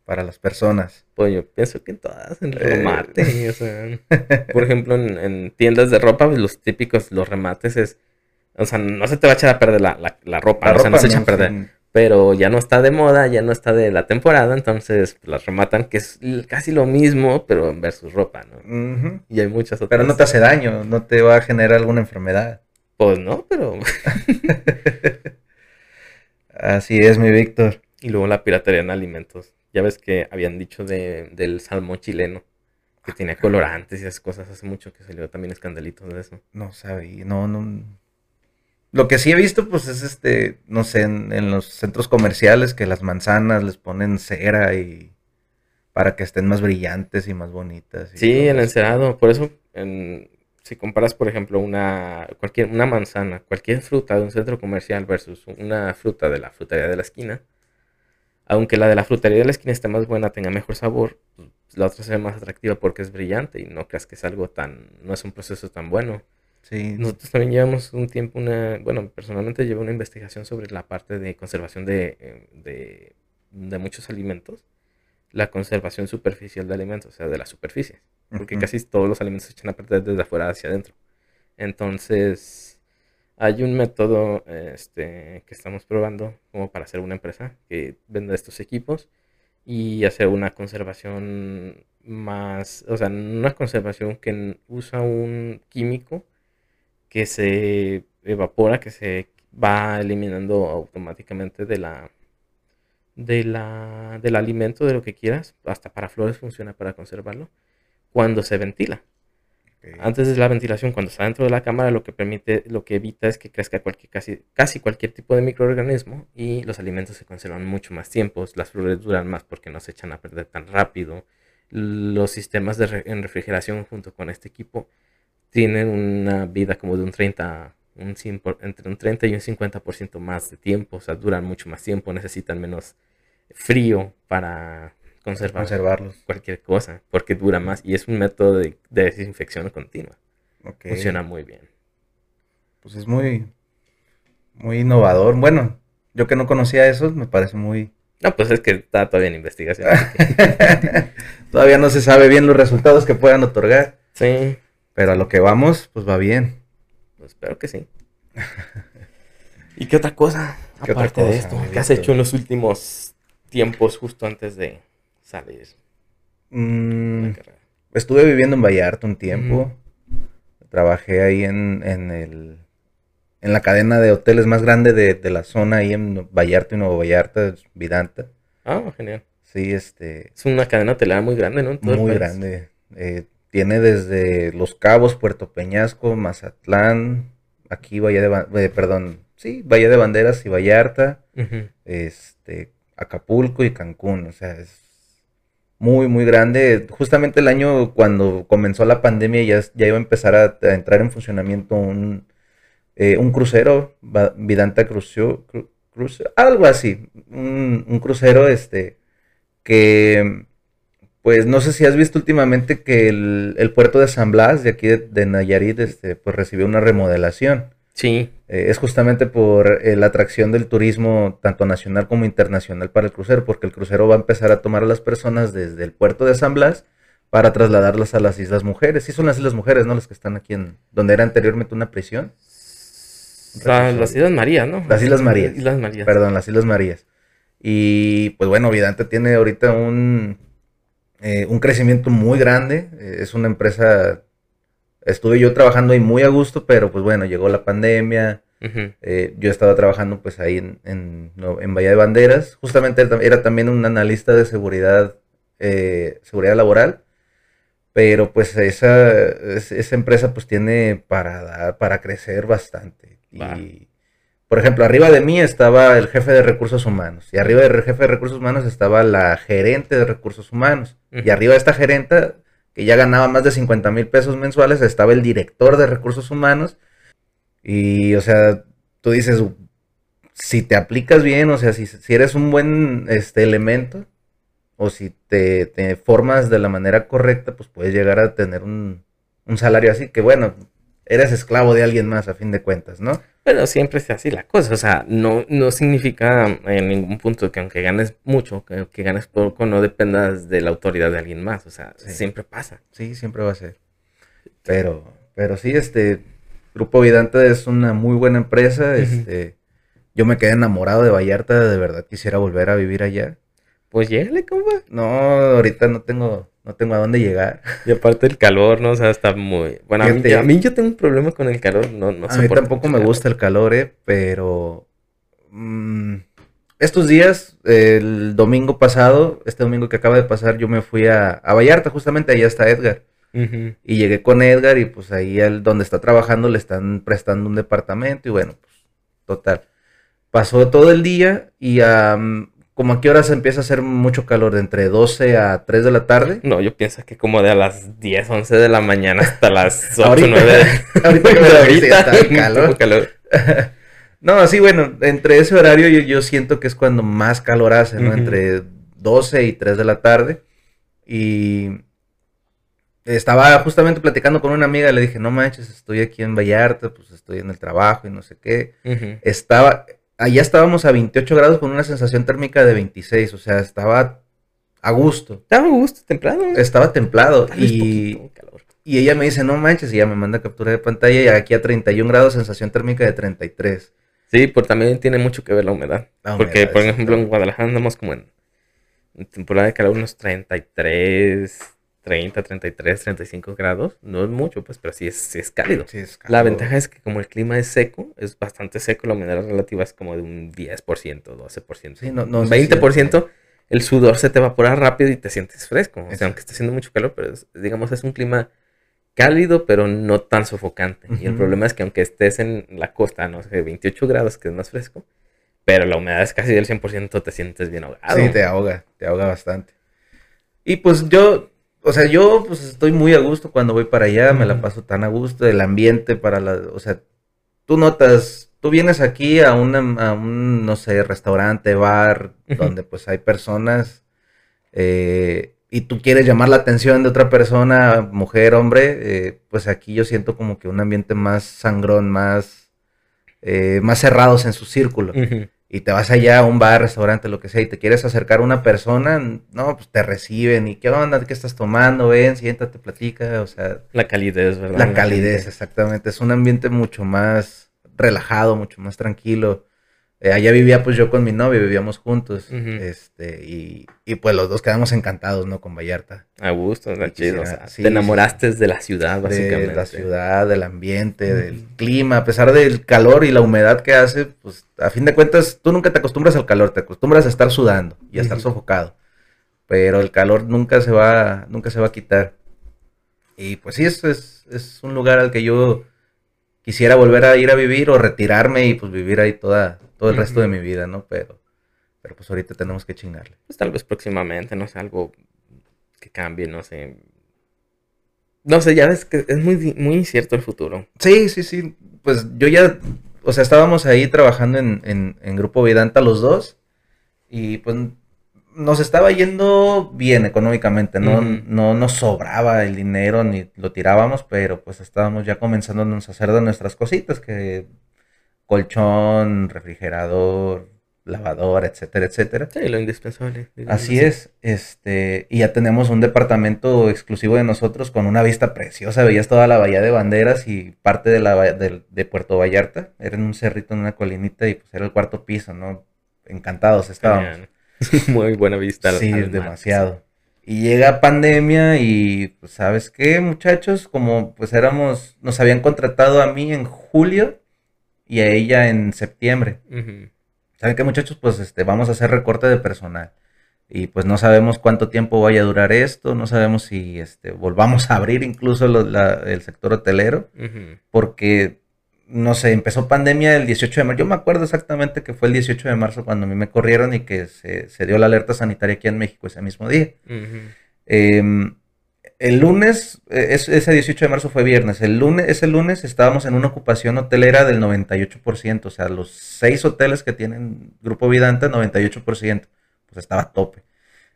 S2: para las personas.
S1: Pues yo pienso que en todas, en eh. remate. o sea, por ejemplo, en, tiendas de ropa, pues, los típicos, los remates es... O sea, no se te va a echar a perder la, ropa, o sea, no se echa a perder pero ya no está de moda, ya no está de la temporada, entonces las rematan, que es casi lo mismo, pero en versus ropa, ¿no? Y hay muchas
S2: otras. Pero no te hace daño, no te va a generar alguna enfermedad.
S1: Pues no, pero...
S2: Así es, mi Víctor.
S1: Y luego la piratería en alimentos. Ya ves que habían dicho de, del salmón chileno, que ah, tenía colorantes y esas cosas hace mucho que salió también escandalitos de eso.
S2: No sabía, no, no, lo que sí he visto, pues, es este, no sé, en, los centros comerciales que las manzanas les ponen cera y para que estén más brillantes y más bonitas.
S1: sí, el encerado. Por eso, si comparas, por ejemplo, una, cualquier, una manzana, cualquier fruta de un centro comercial versus una fruta de la frutería de la esquina, aunque la de la frutería de la esquina esté más buena, tenga mejor sabor, la otra se ve más atractiva porque es brillante y no creas que es algo tan, no es un proceso tan bueno.
S2: Sí.
S1: Nosotros también llevamos un tiempo, una, bueno, personalmente llevo una investigación sobre la parte de conservación de, eh, de, muchos alimentos, la conservación superficial de alimentos, o sea, de la superficie, porque casi todos los alimentos se echan a perder desde afuera hacia adentro. Entonces, hay un método este, que estamos probando como para hacer una empresa que venda estos equipos y hacer una conservación más, o sea, una conservación que usa un químico que se evapora, que se va eliminando automáticamente de la, de la, del alimento, de lo que quieras, hasta para flores funciona para conservarlo, cuando se ventila. Antes de la ventilación, cuando está dentro de la cámara, lo que permite, lo que evita es que crezca cualquier, casi, casi cualquier tipo de microorganismo y los alimentos se conservan mucho más tiempo, las flores duran más porque no se echan a perder tan rápido. Los sistemas de en refrigeración junto con este equipo tienen una vida como de un 30, un entre un 30 y un 50% más de tiempo, o sea, duran mucho más tiempo, necesitan menos frío para conservar
S2: conservarlos.
S1: cualquier cosa, porque dura más y es un método de, desinfección continua. Funciona muy bien.
S2: Pues es muy, muy innovador. Bueno, yo que no conocía eso, me parece muy...
S1: No, pues es que está todavía en investigación.
S2: todavía no se sabe bien los resultados que puedan otorgar.
S1: Sí.
S2: Pero a lo que vamos, pues va bien.
S1: espero que sí. ¿Y qué otra cosa? Aparte de esto, ¿qué has hecho en los últimos tiempos justo antes de salir?
S2: Mm, estuve viviendo en Vallarta un tiempo. Trabajé ahí en, en, el, en la cadena de hoteles más grande de, la zona, ahí en Vallarta y Nuevo Vallarta, Vidanta.
S1: Ah, genial.
S2: Sí, este...
S1: Es una cadena hotelera muy grande, ¿no?
S2: muy grande. Eh, tiene desde Los Cabos, Puerto Peñasco, Mazatlán, aquí Valle de, eh, perdón, sí, Valle de Banderas y Vallarta, este, Acapulco y Cancún, o sea, es muy, muy grande. Justamente el año cuando comenzó la pandemia ya, ya iba a empezar a, entrar en funcionamiento un, eh, un crucero, Vidanta Crucero, algo así, un, un, crucero este que pues no sé si has visto últimamente que el, puerto de San Blas, de aquí de, Nayarit, este, pues recibió una remodelación.
S1: Sí.
S2: Eh, es justamente por eh, la atracción del turismo, tanto nacional como internacional, para el crucero, porque el crucero va a empezar a tomar a las personas desde el puerto de San Blas para trasladarlas a las Islas Mujeres. Sí son las Islas Mujeres, ¿no? Las que están aquí en, donde era anteriormente una prisión.
S1: las Islas Marías, ¿no?
S2: Las Islas Marías.
S1: Islas Marías.
S2: Perdón, las Islas Marías. Y pues bueno, Vidante tiene ahorita un, eh, un crecimiento muy grande. Eh, es una empresa, estuve yo trabajando ahí muy a gusto, pero pues bueno, llegó la pandemia. Eh, yo estaba trabajando pues ahí en, en, en, Bahía de Banderas. Justamente era también un analista de seguridad, seguridad laboral. Pero pues esa, esa empresa pues tiene para, para crecer bastante. Y por ejemplo, arriba de mí estaba el jefe de recursos humanos y arriba del jefe de recursos humanos estaba la gerente de recursos humanos y arriba de esta gerente que ya ganaba más de 50 mil pesos mensuales estaba el director de recursos humanos y o sea, tú dices, si te aplicas bien, o sea, si, si eres un buen este, elemento o si te, te, formas de la manera correcta, pues puedes llegar a tener un, un salario así que bueno, eres esclavo de alguien más a fin de cuentas, ¿no?
S1: Pero siempre es así la cosa, o sea, no, no significa en ningún punto que aunque ganes mucho, que, ganes poco, no dependas de la autoridad de alguien más, o sea, siempre pasa.
S2: Sí, siempre va a ser. Pero, pero sí, este, Grupo Vidanta es una muy buena empresa, este, yo me quedé enamorado de Vallarta, de verdad quisiera volver a vivir allá.
S1: Pues llégale, compa.
S2: No, ahorita no tengo, no tengo a dónde llegar.
S1: Y aparte el calor, ¿no? O sea, está muy... Bueno, a mí, yo tengo un problema con el calor, no, no
S2: A mí tampoco me gusta el calor, ¿eh? Pero... Mm, estos días, el domingo pasado, este domingo que acaba de pasar, yo me fui a, a Vallarta, justamente allá está Edgar. Y llegué con Edgar y pues ahí él, donde está trabajando le están prestando un departamento y bueno, pues total. Pasó todo el día y a ¿Como a qué horas empieza a hacer mucho calor? ¿De entre 12 a 3 de la tarde?
S1: No, yo pienso que como de a las 10, 11 de la mañana hasta las 8, 9 ahorita
S2: ahorita calor. calor. no, sí, bueno, entre ese horario yo, yo, siento que es cuando más calor hace, ¿no? Entre 12 y 3 de la tarde. Y estaba justamente platicando con una amiga, le dije, no manches, estoy aquí en Vallarta, pues estoy en el trabajo y no sé qué. Estaba, allá estábamos a 28 grados con una sensación térmica de 26, o sea, estaba a gusto.
S1: Estaba a gusto, templado.
S2: Estaba templado y, y ella me dice, no manches, y ella me manda captura de pantalla y aquí a 31 grados sensación térmica de 33.
S1: Sí, porque también tiene mucho que ver la humedad. porque, por ejemplo, en Guadalajara andamos como en, en temporada de calor unos 33, 30, 33, 35 grados. No es mucho, pues, pero sí es, es, cálido. La ventaja es que como el clima es seco, es bastante seco, la humedad relativa es como de un 10%, 12%. Sí, no, no, 20%, el sudor se te evapora rápido y te sientes fresco. O sea, aunque esté haciendo mucho calor, pero digamos es un clima cálido, pero no tan sofocante. Y el problema es que aunque estés en la costa, no sé, 28 grados, que es más fresco, pero la humedad es casi del 100%, te sientes bien ahogado.
S2: Sí, te ahoga, te ahoga bastante. Y pues yo o sea, yo pues estoy muy a gusto cuando voy para allá, me la paso tan a gusto, el ambiente para la, o sea, tú notas, tú vienes aquí a, una, a un, no sé, restaurante, bar, donde pues hay personas eh, y tú quieres llamar la atención de otra persona, mujer, hombre, eh, pues aquí yo siento como que un ambiente más sangrón, más, eh, más cerrados en su círculo. Y te vas allá a un bar, restaurante, lo que sea, y te quieres acercar a una persona, no, pues te reciben, y qué onda, qué estás tomando, ven, siéntate, platica, o sea.
S1: La calidez, ¿verdad?
S2: La calidez, exactamente. Es un ambiente mucho más relajado, mucho más tranquilo. Eh, allá vivía pues yo con mi novio, vivíamos juntos, este, y, y, pues los dos quedamos encantados, ¿no? Con Vallarta.
S1: A gusto, está chido, o sea, te enamoraste de la ciudad, básicamente.
S2: De la ciudad, del ambiente, del clima, a pesar del calor y la humedad que hace, pues a fin de cuentas tú nunca te acostumbras al calor, te acostumbras a estar sudando y a estar sofocado, pero el calor nunca se va, nunca se va a quitar. Y pues sí, es, es, es un lugar al que yo quisiera volver a ir a vivir o retirarme y pues vivir ahí toda, todo el resto de mi vida, ¿no? Pero, pero pues ahorita tenemos que chingarle.
S1: Pues tal vez próximamente, no sé, algo que cambie, no sé. No sé, ya ves que es muy, muy incierto el futuro.
S2: Sí, sí, sí. Pues yo ya, o sea, estábamos ahí trabajando en, en, en Grupo Vidanta los dos y pues nos estaba yendo bien económicamente, no, no nos sobraba el dinero ni lo tirábamos, pero pues estábamos ya comenzando a hacer de nuestras cositas, que colchón, refrigerador, lavadora, etcétera, etcétera.
S1: Sí, lo indispensable.
S2: Así es, este, y ya tenemos un departamento exclusivo de nosotros con una vista preciosa, veías toda la bahía de banderas y parte de la de, de Puerto Vallarta, era en un cerrito en una colinita y pues era el cuarto piso, ¿no? Encantados estábamos.
S1: Muy buena vista.
S2: Sí, demasiado. Y llega pandemia y, pues, ¿sabes qué, muchachos? Como, pues, éramos, nos habían contratado a mí en julio y a ella en septiembre. ¿Saben qué, muchachos? Pues, este, vamos a hacer recorte de personal. Y, pues, no sabemos cuánto tiempo vaya a durar esto, no sabemos si, este, volvamos a abrir incluso el sector hotelero, porque no sé, empezó pandemia el 18 de marzo. Yo me acuerdo exactamente que fue el 18 de marzo cuando a mí me corrieron y que se, dio la alerta sanitaria aquí en México ese mismo día. Em, el lunes, e, ese 18 de marzo fue viernes. El lunes, ese lunes estábamos en una ocupación hotelera del 98%. O sea, los seis hoteles que tienen Grupo Vidanta, 98%. Pues estaba a tope.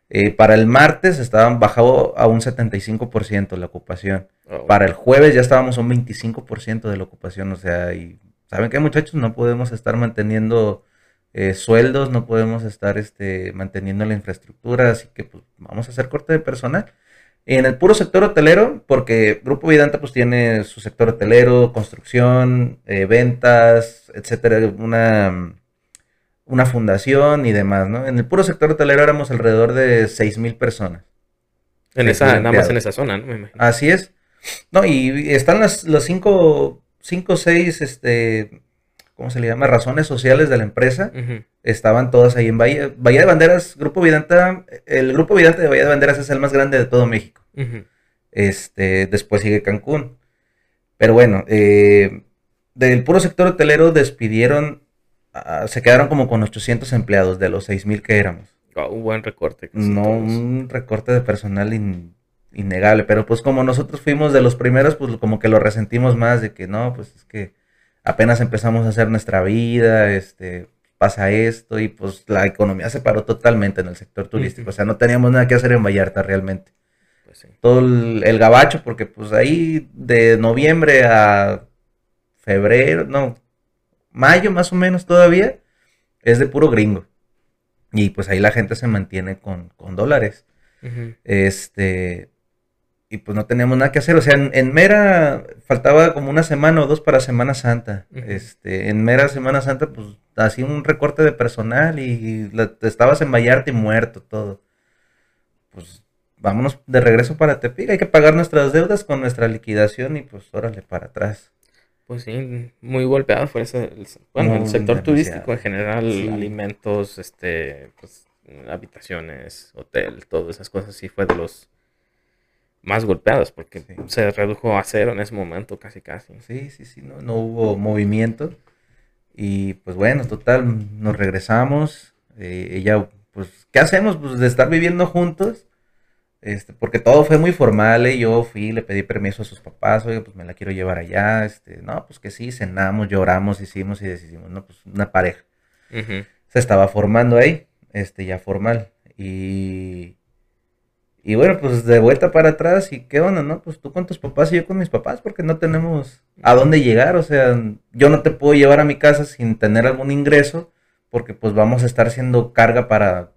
S2: Eh, para el martes estaban bajado a un 75% la ocupación. Oh. Para el jueves ya estábamos a un 25% de la ocupación. O sea, y ¿saben qué muchachos? No podemos estar manteniendo eh, sueldos, no podemos estar este, manteniendo la infraestructura, así que pues, vamos a hacer corte de personal. En el puro sector hotelero, porque Grupo Vidanta pues tiene su sector hotelero, construcción, eh, ventas, etcétera, una una fundación y demás, ¿no? En el puro sector hotelero éramos alrededor de 6.000 personas.
S1: En esa, nada más en esa zona, ¿no? Me
S2: imagino. Así es. No, y están las, los cinco, cinco o seis, este, ¿cómo se le llama? Razones sociales de la empresa. Estaban todas ahí en Bahía. Bahía de Banderas, Grupo Vidanta, el Grupo Vidanta de Bahía de Banderas es el más grande de todo México. Este, después sigue Cancún. Pero bueno, eh, del puro sector hotelero despidieron Se quedaron como con 800 empleados de los 6.000 que éramos.
S1: un buen recorte.
S2: No, un recorte de personal innegable, pero pues como nosotros fuimos de los primeros, pues como que lo resentimos más de que no, pues es que apenas empezamos a hacer nuestra vida, este, pasa esto y pues la economía se paró totalmente en el sector turístico, o sea, no teníamos nada que hacer en Vallarta realmente. Pues Todo el, el, gabacho, porque pues ahí de noviembre a febrero, no, mayo más o menos todavía, es de puro gringo. Y pues ahí la gente se mantiene con, dólares. Este. Y pues no teníamos nada que hacer. O sea, en, Mera faltaba como una semana o dos para Semana Santa. Este, en Mera Semana Santa, pues hacía un recorte de personal y estabas en Vallarta y muerto todo. Pues vámonos de regreso para Tepic. Hay que pagar nuestras deudas con nuestra liquidación y pues órale para atrás.
S1: Pues sí, muy golpeado fue ese, el, bueno, el sector turístico en general, alimentos, este, pues, habitaciones, hotel, todas esas cosas sí fue de los más golpeados porque se redujo a cero en ese momento casi casi.
S2: Sí, sí, sí, no, no hubo movimiento y pues bueno, total, nos regresamos, eh, ella, pues, ¿qué hacemos? Pues de estar viviendo juntos, este, porque todo fue muy formal, ¿eh? yo fui, le pedí permiso a sus papás, oye, pues me la quiero llevar allá, este, no, pues que sí, cenamos, lloramos, hicimos y decidimos, no, pues una pareja. Se estaba formando ahí, este, ya formal, y, y bueno, pues de vuelta para atrás, y qué onda, ¿no? Pues tú con tus papás y yo con mis papás, porque no tenemos a dónde llegar, o sea, yo no te puedo llevar a mi casa sin tener algún ingreso, porque pues vamos a estar siendo carga para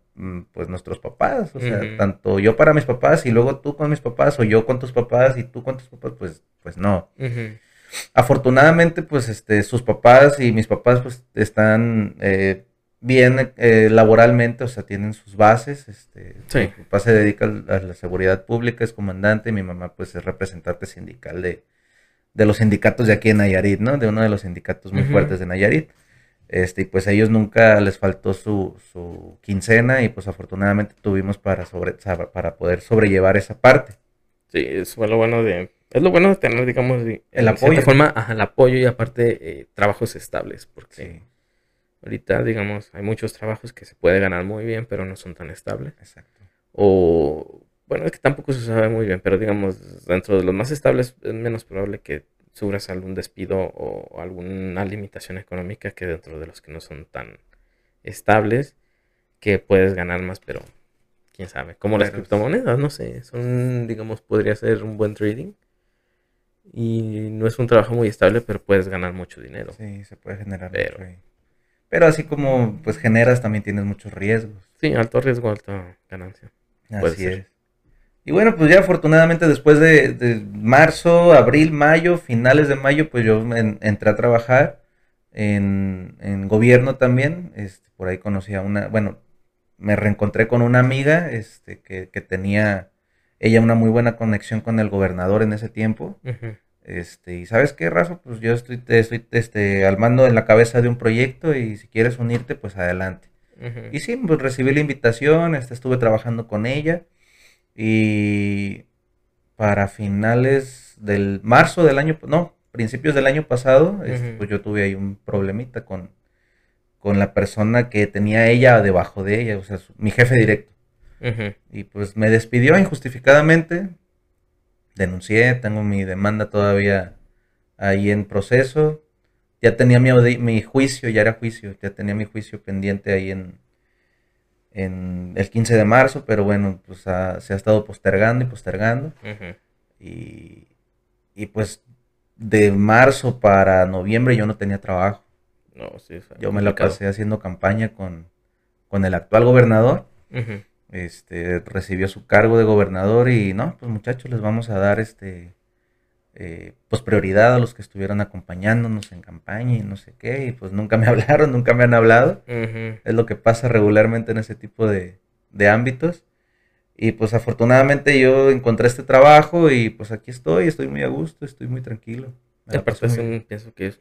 S2: pues nuestros papás, o sea, tanto yo para mis papás y luego tú con mis papás o yo con tus papás y tú con tus papás, pues, pues no. Afortunadamente, pues este, sus papás y mis papás pues están eh, bien eh, laboralmente, o sea, tienen sus bases. Este, Mi papá se dedica a la seguridad pública, es comandante, y mi mamá pues es representante sindical de, de los sindicatos de aquí en Nayarit, ¿no? De uno de los sindicatos muy fuertes de Nayarit. Este, y pues a ellos nunca les faltó su, su quincena y pues afortunadamente tuvimos para, sobre, para poder sobrellevar esa parte.
S1: Sí, es lo bueno de, es lo bueno de tener, digamos, el apoyo. De forma, el apoyo y aparte eh, trabajos estables, porque ahorita, digamos, hay muchos trabajos que se puede ganar muy bien, pero no son tan estables. Exacto. O, bueno, es que tampoco se sabe muy bien, pero digamos, dentro de los más estables es menos probable que sufras algún despido o alguna limitación económica que dentro de los que no son tan estables, que puedes ganar más, pero quién sabe. Como las criptomonedas, no sé, son, digamos, podría ser un buen trading. Y no es un trabajo muy estable, pero puedes ganar mucho dinero.
S2: Sí, se puede generar pero, Pero así como pues generas, también tienes muchos riesgos.
S1: Sí, alto riesgo, alta ganancia.
S2: Así es. Y bueno, pues ya afortunadamente después de, marzo, abril, mayo, finales de mayo, pues yo entré a trabajar en, gobierno también. Este, por ahí conocí a una, bueno, me reencontré con una amiga este, que, tenía ella una muy buena conexión con el gobernador en ese tiempo. Este, y sabes qué, Rafa, pues yo estoy, estoy este, al mando en la cabeza de un proyecto y si quieres unirte, pues adelante. Y sí, pues recibí la invitación, este, estuve trabajando con ella. Y para finales del marzo del año, no, principios del año pasado, este, pues yo tuve ahí un problemita con, con la persona que tenía ella debajo de ella, o sea, mi jefe directo. Y pues me despidió injustificadamente, denuncié, tengo mi demanda todavía ahí en proceso. Ya tenía mi, mi juicio, ya era juicio, ya tenía mi juicio pendiente ahí en, en el 15 de marzo, pero bueno, pues se ha estado postergando y postergando. y, y, pues de marzo para noviembre yo no tenía trabajo. No, sí, yo me lo pasé haciendo campaña con, con el actual gobernador. Este recibió su cargo de gobernador y no, pues muchachos, les vamos a dar este eh, pues prioridad a los que estuvieron acompañándonos en campaña y no sé qué, y pues nunca me hablaron, nunca me han hablado. Es lo que pasa regularmente en ese tipo de, ámbitos. Y pues afortunadamente yo encontré este trabajo y pues aquí estoy, estoy muy a gusto, estoy muy tranquilo.
S1: aparte pienso que es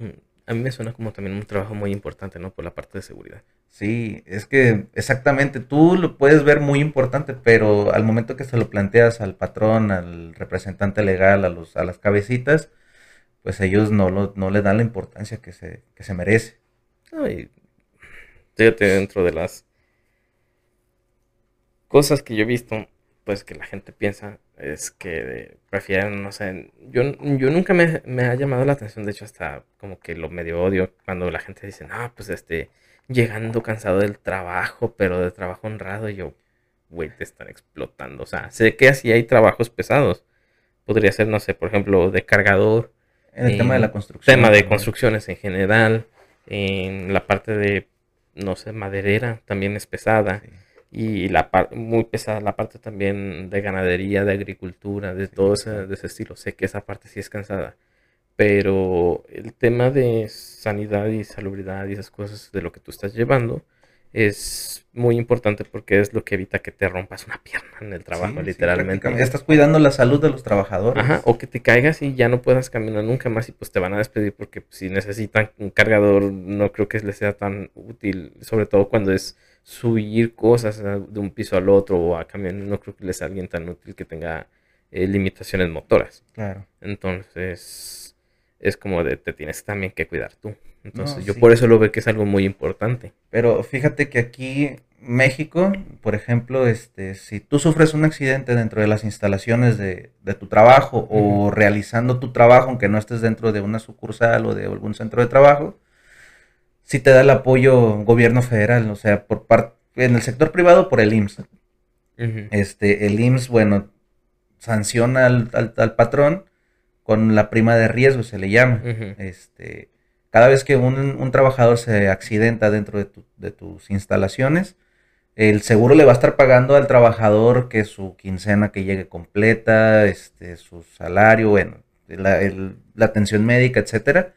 S1: a mí me suena como también un trabajo muy importante, ¿no? Por la parte de seguridad.
S2: Sí, es que exactamente, tú lo puedes ver muy importante, pero al momento que se lo planteas al patrón, al representante legal, a, los, a las cabecitas, pues ellos no, lo, no le dan la importancia que se, que se merece.
S1: Ay, fíjate, dentro de las cosas que yo he visto, pues que la gente piensa es que prefieren, no sé, yo, yo nunca me, me, ha llamado la atención, de hecho hasta como que lo medio odio cuando la gente dice, no, pues este, llegando cansado del trabajo, pero de trabajo honrado, y yo, güey, te están explotando, o sea, sé que así hay trabajos pesados, podría ser, no sé, por ejemplo, de cargador.
S2: En el tema de la construcción.
S1: Tema de construcciones en general, en la parte de, no sé, maderera también es pesada y la muy pesada la parte también de ganadería, de agricultura, de todo ese, de ese estilo. Sé que esa parte sí es cansada, pero el tema de sanidad y salubridad y esas cosas de lo que tú estás llevando es muy importante porque es lo que evita que te rompas una pierna en el trabajo, literalmente.
S2: estás cuidando la salud de los trabajadores.
S1: Ajá, o que te caigas y ya no puedas caminar nunca más y pues te van a despedir porque si necesitan un cargador no creo que les sea tan útil, sobre todo cuando es subir cosas de un piso al otro o a cambiar, no creo que les sea alguien tan útil que tenga eh, limitaciones motoras. Claro. Entonces, es como de te tienes también que cuidar tú. Entonces, yo por eso lo veo que es algo muy importante.
S2: Pero fíjate que aquí, México, por ejemplo, este, si tú sufres un accidente dentro de las instalaciones de, tu trabajo o realizando tu trabajo, aunque no estés dentro de una sucursal o de algún centro de trabajo, si te da el apoyo gobierno federal, o sea, por parte, en el sector privado por el IMSS. Este, el IMSS, bueno, sanciona al, patrón con la prima de riesgo, se le llama. Este, cada vez que un, un trabajador se accidenta dentro de, tu- de tus instalaciones, el seguro le va a estar pagando al trabajador que su quincena que llegue completa, este, su salario, bueno, la, el- la atención médica, etcétera.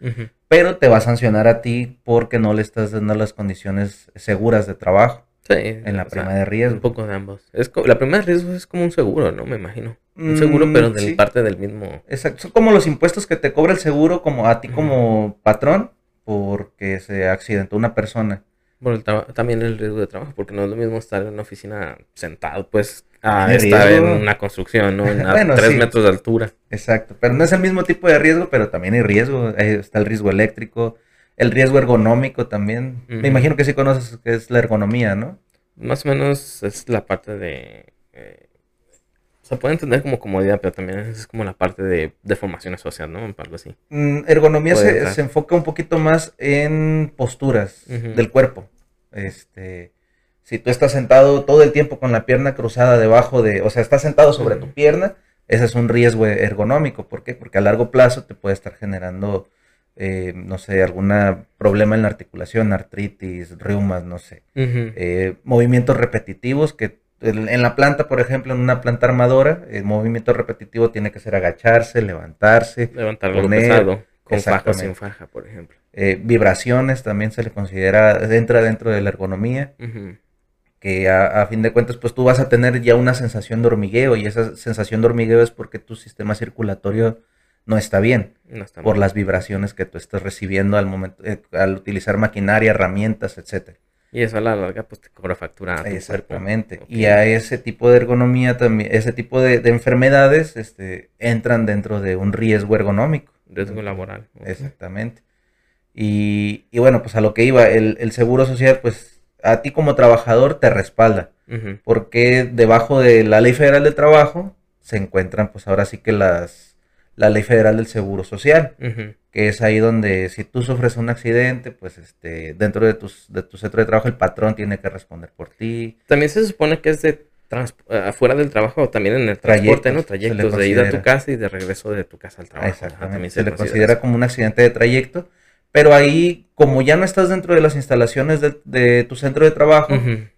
S2: Pero te va a sancionar a ti porque no le estás dando las condiciones seguras de trabajo
S1: Sí.
S2: en la prima
S1: sea,
S2: de riesgo.
S1: Un poco de ambos. Es la prima de riesgo es como un seguro, ¿no? Me imagino. Un
S2: Mm,
S1: seguro, pero de
S2: sí.
S1: parte del mismo.
S2: Exacto, son como los impuestos que te cobra el seguro como a ti como patrón porque se accidentó una persona.
S1: Bueno, el también el riesgo de trabajo, porque no es lo mismo estar en una oficina sentado, pues, a
S2: Tiene
S1: estar
S2: riesgo.
S1: en una construcción, ¿no? En a
S2: Bueno,
S1: tres
S2: sí.
S1: metros de altura.
S2: Exacto, pero no es el mismo tipo de riesgo, pero también hay riesgo. Ahí está el riesgo eléctrico, el riesgo ergonómico también. Me imagino que sí conoces qué es la ergonomía, ¿no?
S1: Más o menos es la parte de. eh, se puede entender como comodidad, pero también es como la parte de deformaciones óseas, ¿no? Algo así.
S2: Mm, ergonomía se, se enfoca un poquito más en posturas del cuerpo. Este, si tú estás sentado todo el tiempo con la pierna cruzada debajo de, o sea, estás sentado sobre tu pierna, ese es un riesgo ergonómico. ¿Por qué? Porque a largo plazo te puede estar generando, eh, no sé, algún problema en la articulación, artritis, reumas, no sé. Eh, movimientos repetitivos que en la planta, por ejemplo, en una planta armadora, el movimiento repetitivo tiene que ser agacharse, levantarse,
S1: Levantar
S2: poner-
S1: pesado, con faja sin faja, por ejemplo.
S2: eh, vibraciones también se le considera, entra dentro de la ergonomía,
S1: Ujú.
S2: Que a, a fin de cuentas, pues tú vas a tener ya una sensación de hormigueo y esa sensación de hormigueo es porque tu sistema circulatorio no está bien
S1: No está
S2: por las vibraciones que tú estás recibiendo al momento, eh, al utilizar maquinaria, herramientas, etcétera.
S1: Y eso a la larga, pues te cobra factura a tu.
S2: Exactamente. Y a ese tipo de ergonomía también, ese tipo de, de enfermedades, este, entran dentro de un riesgo ergonómico.
S1: Riesgo laboral.
S2: Exactamente. Y, y bueno, pues a lo que iba, el, el seguro social, pues a ti como trabajador te respalda, porque debajo de la ley federal de trabajo se encuentran, pues ahora sí que las, la ley federal del seguro social, que es ahí donde si tú sufres un accidente, pues este, dentro de, tus, de tu centro de trabajo el patrón tiene que responder por ti.
S1: También se supone que es de afuera del trabajo o también en el transporte,
S2: Trayectos,
S1: ¿no? Trayectos de ida a tu casa y de regreso de tu casa al trabajo. Ajá,
S2: Exactamente.
S1: también
S2: se, le
S1: considera
S2: como un accidente de trayecto, pero ahí, como ya no estás dentro de las instalaciones de, de tu centro de trabajo,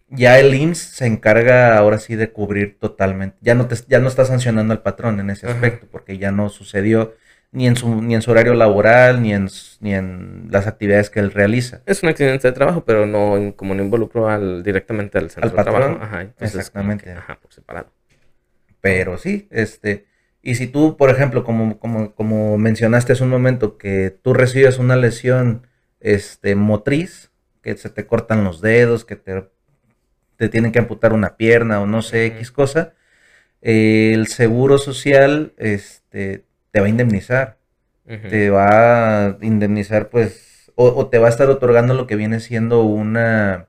S2: ya el IMSS se encarga ahora sí de cubrir totalmente. Ya no te, ya no está sancionando al patrón en ese aspecto, porque ya no sucedió ni en su, ni en su horario laboral, ni en, ni en las actividades que él realiza.
S1: Es un accidente de trabajo, pero no como no involucró al, directamente al centro
S2: Al
S1: de trabajo.
S2: patrón,
S1: Ajá, entonces
S2: exactamente.
S1: que, ajá, por separado.
S2: Pero sí, este, y si tú, por ejemplo, como, como, como mencionaste hace un momento, que tú recibes una lesión este, motriz, que se te cortan los dedos, que te, te tienen que amputar una pierna o no sé. X cosa, eh, el seguro social este, te va a indemnizar. Te va a indemnizar, pues, o, o te va a estar otorgando lo que viene siendo una,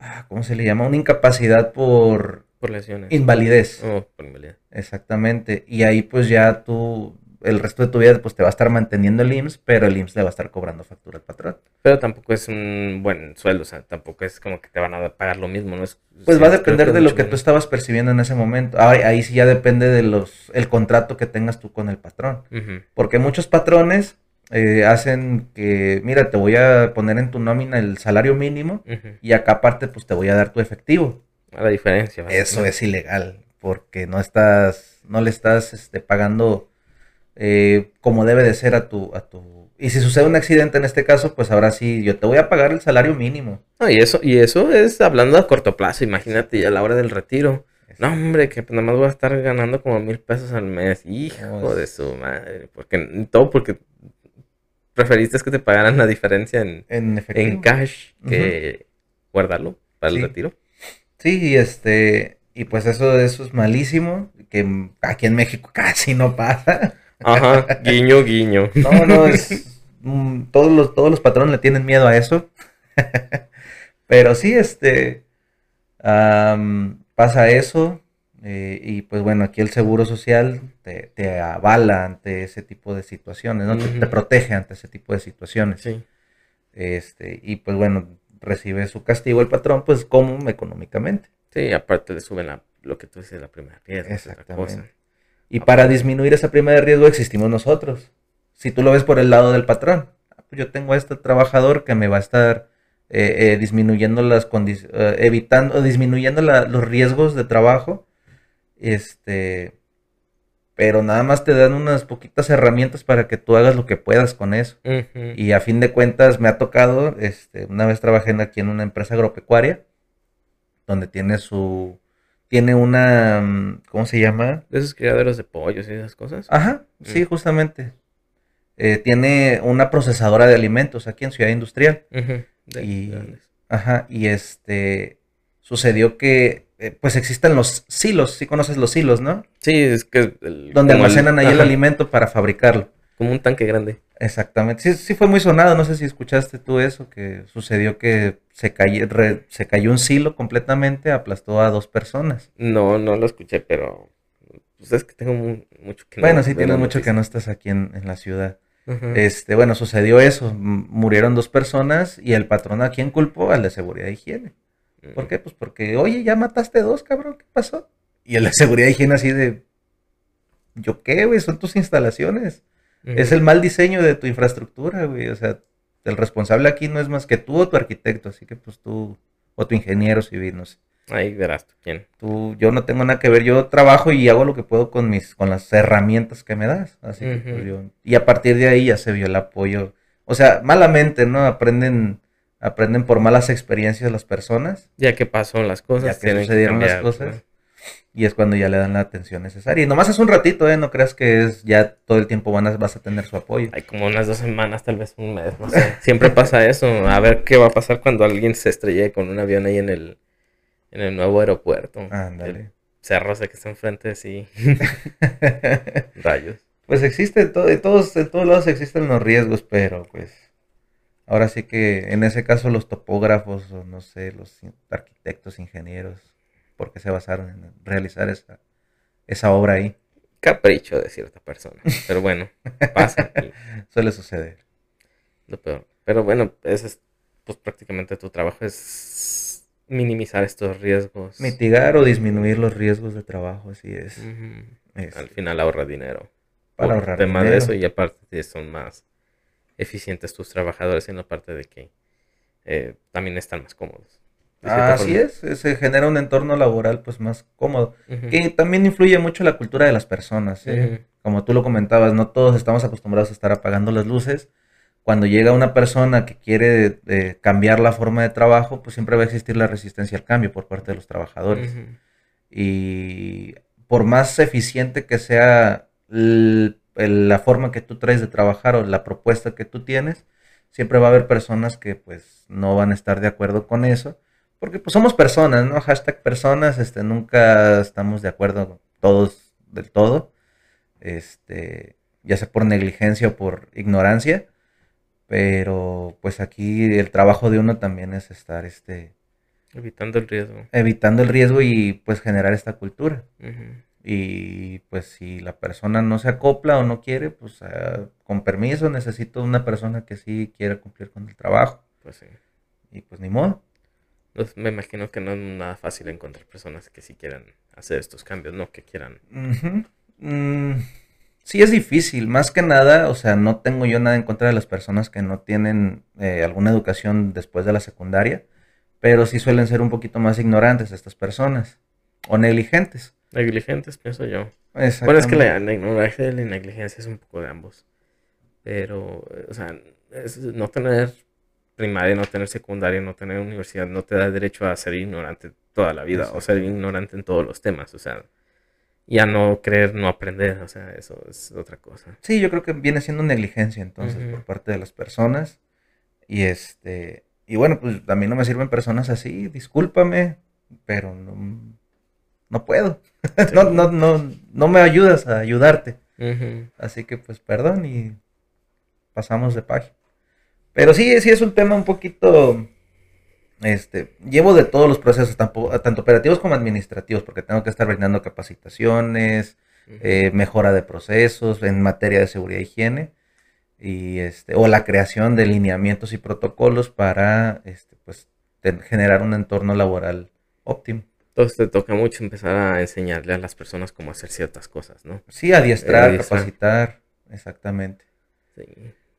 S2: ah, ¿cómo se le llama? Una incapacidad por
S1: Por lesiones.
S2: invalidez.
S1: Oh, por invalidez.
S2: Exactamente. Y ahí pues ya tú, el resto de tu vida pues te va a estar manteniendo el IMSS, pero el IMSS le va a estar cobrando factura al patrón.
S1: Pero tampoco es un buen sueldo, o sea, tampoco es como que te van a pagar lo mismo, ¿no? Es,
S2: Pues
S1: sí,
S2: va a depender de lo que tú estabas percibiendo en ese momento. Ahí, ahí sí ya depende de los, el contrato que tengas tú con el patrón. Porque muchos patrones eh, hacen que, mira, te voy a poner en tu nómina el salario mínimo y acá aparte pues te voy a dar tu efectivo.
S1: La diferencia.
S2: Eso es ilegal, porque no estás, no le estás este, pagando eh, como debe de ser a tu, a tu. Y si sucede un accidente en este caso, pues ahora sí, yo te voy a pagar el salario mínimo.
S1: No, y eso, y eso es hablando a corto plazo, imagínate ya a la hora del retiro. No, hombre, que pues nada más voy a estar ganando como mil pesos al mes. Hijo
S2: No, es-
S1: de su madre. Porque, todo porque preferiste que te pagaran la diferencia en,
S2: En
S1: cash que guardarlo para el retiro.
S2: Sí, y este, y pues eso, eso es malísimo, que aquí en México casi no pasa.
S1: Ajá, guiño, guiño.
S2: No, no, es, mm, todos los, todos los patrones le tienen miedo a eso. Pero sí, este, am, pasa eso. eh, y pues bueno, aquí el Seguro Social te, te avala ante ese tipo de situaciones, ¿no? Te, te protege ante ese tipo de situaciones.
S1: Sí.
S2: Este, y pues bueno, recibe su castigo el patrón, pues como económicamente.
S1: Sí, aparte le suben la, lo que tú dices, la primera riesgo. es otra cosa.
S2: Exactamente. Y para disminuir esa prima de riesgo existimos nosotros. Si tú lo ves por el lado del patrón, pues yo tengo a este trabajador que me va a estar eh, eh, disminuyendo las condiciones, eh, evitando, disminuyendo los riesgos de trabajo, este, pero nada más te dan unas poquitas herramientas para que tú hagas lo que puedas con eso. Y a fin de cuentas me ha tocado, este, una vez trabajé aquí en una empresa agropecuaria, donde tiene su, tiene una, mm, ¿cómo se llama?
S1: De esos criaderos de pollos y esas cosas.
S2: Ajá, sí, mm. justamente. Eh, tiene una procesadora de alimentos aquí en Ciudad Industrial. y, ajá, y este, sucedió que eh, pues existen los silos, sí conoces los silos, ¿no?
S1: Sí, es que...
S2: donde almacenan ahí el alimento para fabricarlo.
S1: Como un tanque grande.
S2: Exactamente. Sí, sí fue muy sonado, no sé si escuchaste tú eso, que sucedió que se, cayó, se cayó un silo completamente, aplastó a dos personas.
S1: No, no lo escuché, pero... Pues es que tengo mucho
S2: que no... Bueno, sí, tienes mucho que no estás aquí en, la ciudad. Este, bueno, sucedió eso, murieron dos personas y el patrón a quien culpó al de seguridad e higiene. ¿Por qué? Pues porque, oye, ya mataste dos, cabrón, ¿qué pasó? Y el de seguridad y higiene así de, ¿yo qué, güey? Son tus instalaciones. Es el mal diseño de tu infraestructura, güey. O sea, el responsable aquí no es más que tú o tu arquitecto, así que pues tú, o tu ingeniero civil, no sé.
S1: Ahí verás tú quién.
S2: Tú, yo no tengo nada que ver, yo trabajo y hago lo que puedo con mis, con las herramientas que me das. Así que pues, yo, y a partir de ahí ya se vio el apoyo. O sea, malamente, ¿no? Aprenden aprenden por malas experiencias las personas.
S1: Ya que pasó las cosas.
S2: Ya que sucedieron las cosas. Y es cuando ya le dan la atención necesaria. Y nomás es un ratito, ¿eh? No creas que es ya todo el tiempo van a, vas a tener su apoyo.
S1: Hay como unas dos semanas, tal vez un mes, no sé. Siempre pasa eso. A ver qué va a pasar cuando alguien se estrelle con un avión ahí en el, en el nuevo aeropuerto.
S2: Ándale.
S1: cerro que está enfrente, sí. Rayos.
S2: Pues existe, todo, todos, en todos lados existen los riesgos, pero pues Ahora sí que en ese caso los topógrafos o no sé, los arquitectos, ingenieros, ¿por qué se basaron en realizar esa, esa obra ahí?
S1: Capricho de cierta persona. Pero bueno, pasa.
S2: Suele suceder.
S1: Lo peor. Pero bueno, ese es pues prácticamente tu trabajo es minimizar estos riesgos.
S2: Mitigar o disminuir los riesgos de trabajo, así es.
S1: Al final ahorra dinero. Para ahorrar dinero. de eso y aparte son más eficientes tus trabajadores en la parte de que eh, también están más cómodos.
S2: Así es, se genera un entorno laboral pues más cómodo, que también influye mucho la cultura de las personas, ¿eh? como tú lo comentabas, no todos estamos acostumbrados a estar apagando las luces, cuando llega una persona que quiere eh, cambiar la forma de trabajo, pues siempre va a existir la resistencia al cambio por parte de los trabajadores. Y por más eficiente que sea el la forma que tú traes de trabajar o la propuesta que tú tienes, siempre va a haber personas que pues no van a estar de acuerdo con eso, porque pues somos personas, ¿no? Hashtag personas, este, nunca estamos de acuerdo todos del todo, este, ya sea por negligencia o por ignorancia, pero pues aquí el trabajo de uno también es estar, este,
S1: evitando el riesgo.
S2: Evitando el riesgo y pues generar esta cultura. Y pues si la persona no se acopla o no quiere, pues ah, con permiso necesito una persona que sí quiera cumplir con el trabajo.
S1: Pues sí.
S2: Y pues ni modo.
S1: Pues me imagino que no es nada fácil encontrar personas que sí quieran hacer estos cambios, no que quieran.
S2: Mm, sí es difícil, más que nada, o sea, no tengo yo nada en contra de las personas que no tienen eh, alguna educación después de la secundaria, pero sí suelen ser un poquito más ignorantes estas personas o negligentes.
S1: Negligentes, pienso yo. Bueno, es que la, ignorancia y la negligencia es un poco de ambos. Pero, o sea, no tener primaria, no tener secundaria, no tener universidad, no te da derecho a ser ignorante toda la vida, o ser ignorante en todos los temas, o sea, ya no creer, no aprender, o sea, eso es otra cosa.
S2: Sí, yo creo que viene siendo negligencia entonces por parte de las personas. Y este, y bueno, pues a mí no me sirven personas así, discúlpame, pero no, no puedo. no, no, no, no me ayudas a ayudarte. Así que pues perdón y pasamos de página. Pero sí, sí es un tema un poquito, este, llevo de todos los procesos, tanto, tanto operativos como administrativos, porque tengo que estar brindando capacitaciones, eh, mejora de procesos en materia de seguridad e higiene, y este, o la creación de lineamientos y protocolos para, este, pues, generar un entorno laboral óptimo.
S1: Entonces te toca mucho empezar a enseñarle a las personas cómo hacer ciertas cosas, ¿no?
S2: Sí, adiestrar, capacitar, exactamente. Sí.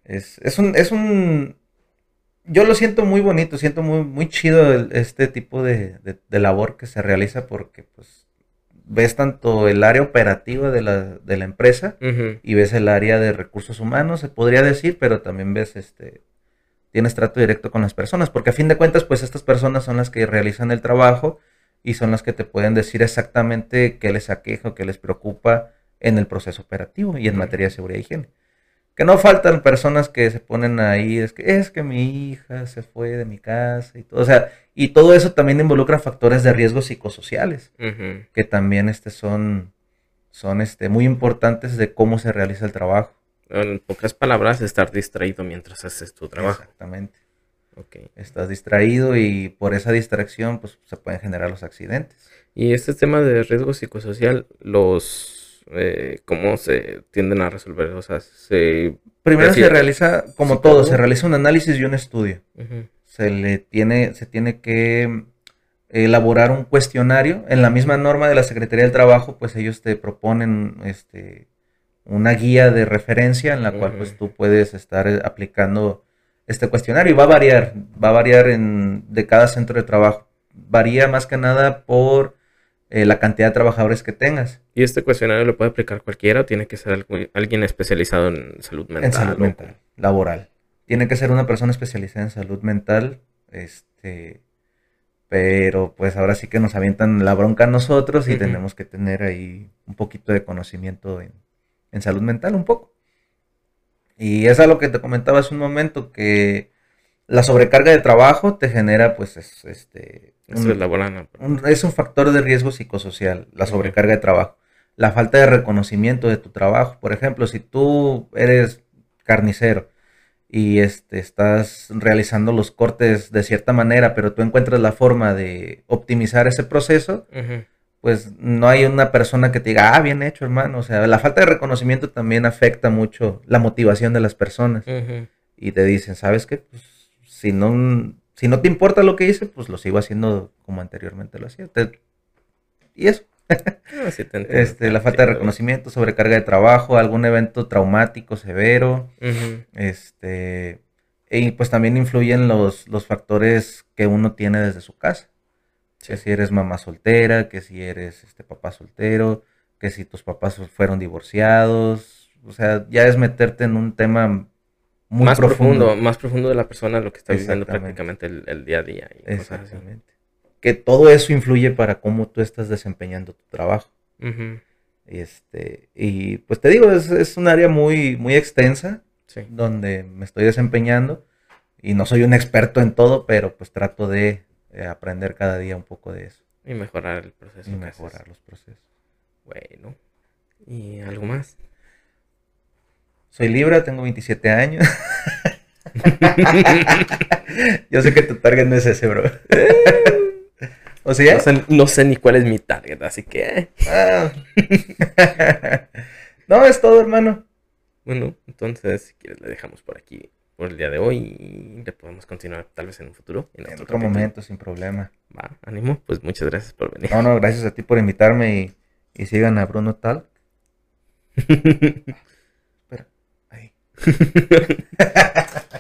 S2: Es, es, un, es un... Yo lo siento muy bonito, siento muy, muy chido este tipo de, de, labor que se realiza porque pues ves tanto el área operativa de la, de la empresa y ves el área de recursos humanos, se podría decir, pero también ves este tienes trato directo con las personas, porque a fin de cuentas, pues estas personas son las que realizan el trabajo y son las que te pueden decir exactamente qué les aqueja o qué les preocupa en el proceso operativo y en materia de seguridad y higiene. Que no faltan personas que se ponen ahí, es que es que mi hija se fue de mi casa y todo, o sea, y todo eso también involucra factores de riesgo psicosociales, que también este son, son este, muy importantes de cómo se realiza el trabajo.
S1: En pocas palabras, estar distraído mientras haces tu trabajo.
S2: Exactamente. Okay. Estás distraído y por esa distracción pues se pueden generar los accidentes.
S1: Y este tema de riesgo psicosocial, los eh, ¿cómo se tienden a resolver? O sea, se
S2: primero se realiza como todo, se realiza un análisis y un estudio. Se le tiene se tiene que elaborar un cuestionario en la misma norma de la Secretaría del Trabajo, pues ellos te proponen este una guía de referencia en la cual pues tú puedes estar aplicando este cuestionario y va a variar, va a variar en, de cada centro de trabajo. Varía más que nada por eh, la cantidad de trabajadores que tengas.
S1: ¿Y este cuestionario lo puede aplicar cualquiera o tiene que ser alguien especializado en salud mental? En
S2: salud mental, laboral. Tiene que ser una persona especializada en salud mental, este, pero pues ahora sí que nos avientan la bronca a nosotros y tenemos que tener ahí un poquito de conocimiento en, en salud mental, un poco. Y es algo que te comentaba hace un momento, que la sobrecarga de trabajo te genera, pues, es, este... Un, es, un, factor de riesgo psicosocial, la sobrecarga de trabajo. La falta de reconocimiento de tu trabajo. Por ejemplo, si tú eres carnicero y este, estás realizando los cortes de cierta manera, pero tú encuentras la forma de optimizar ese proceso, pues no hay una persona que te diga, ah, bien hecho, hermano. O sea, la falta de reconocimiento también afecta mucho la motivación de las personas. Y te dicen, ¿sabes qué? Pues si no, si no te importa lo que hice, pues lo sigo haciendo como anteriormente lo hacía. Y eso. Ah, este, la falta de reconocimiento, sobrecarga de trabajo, algún evento traumático severo. Este. Y pues también influyen los, los factores que uno tiene desde su casa. Que si eres mamá soltera, que si eres este papá soltero, que si tus papás fueron divorciados. O sea, ya es meterte en un tema
S1: muy más profundo. Más profundo de la persona, lo que está viviendo prácticamente el, día a día.
S2: Exactamente. Que todo eso influye para cómo tú estás desempeñando tu trabajo. este, y pues te digo, es, es un área muy, muy extensa donde me estoy desempeñando y no soy un experto en todo, pero pues trato de eh, aprender cada día un poco de eso.
S1: Y mejorar el proceso.
S2: Y mejorar los procesos.
S1: Bueno. ¿Y algo más?
S2: Soy Libra, tengo 27 años. Yo sé que tu target no es ese, bro.
S1: ¿O sea? No sé, ni cuál es mi target, así que... Ah.
S2: no, es todo, hermano.
S1: Bueno, entonces, si quieres, le dejamos por aquí por el día de hoy y le podemos continuar tal vez en un futuro.
S2: En, otro, momento, sin problema.
S1: Va, ánimo, pues muchas gracias por venir.
S2: No, no, gracias a ti por invitarme y, y sigan a Bruno Tal. Espera, ahí.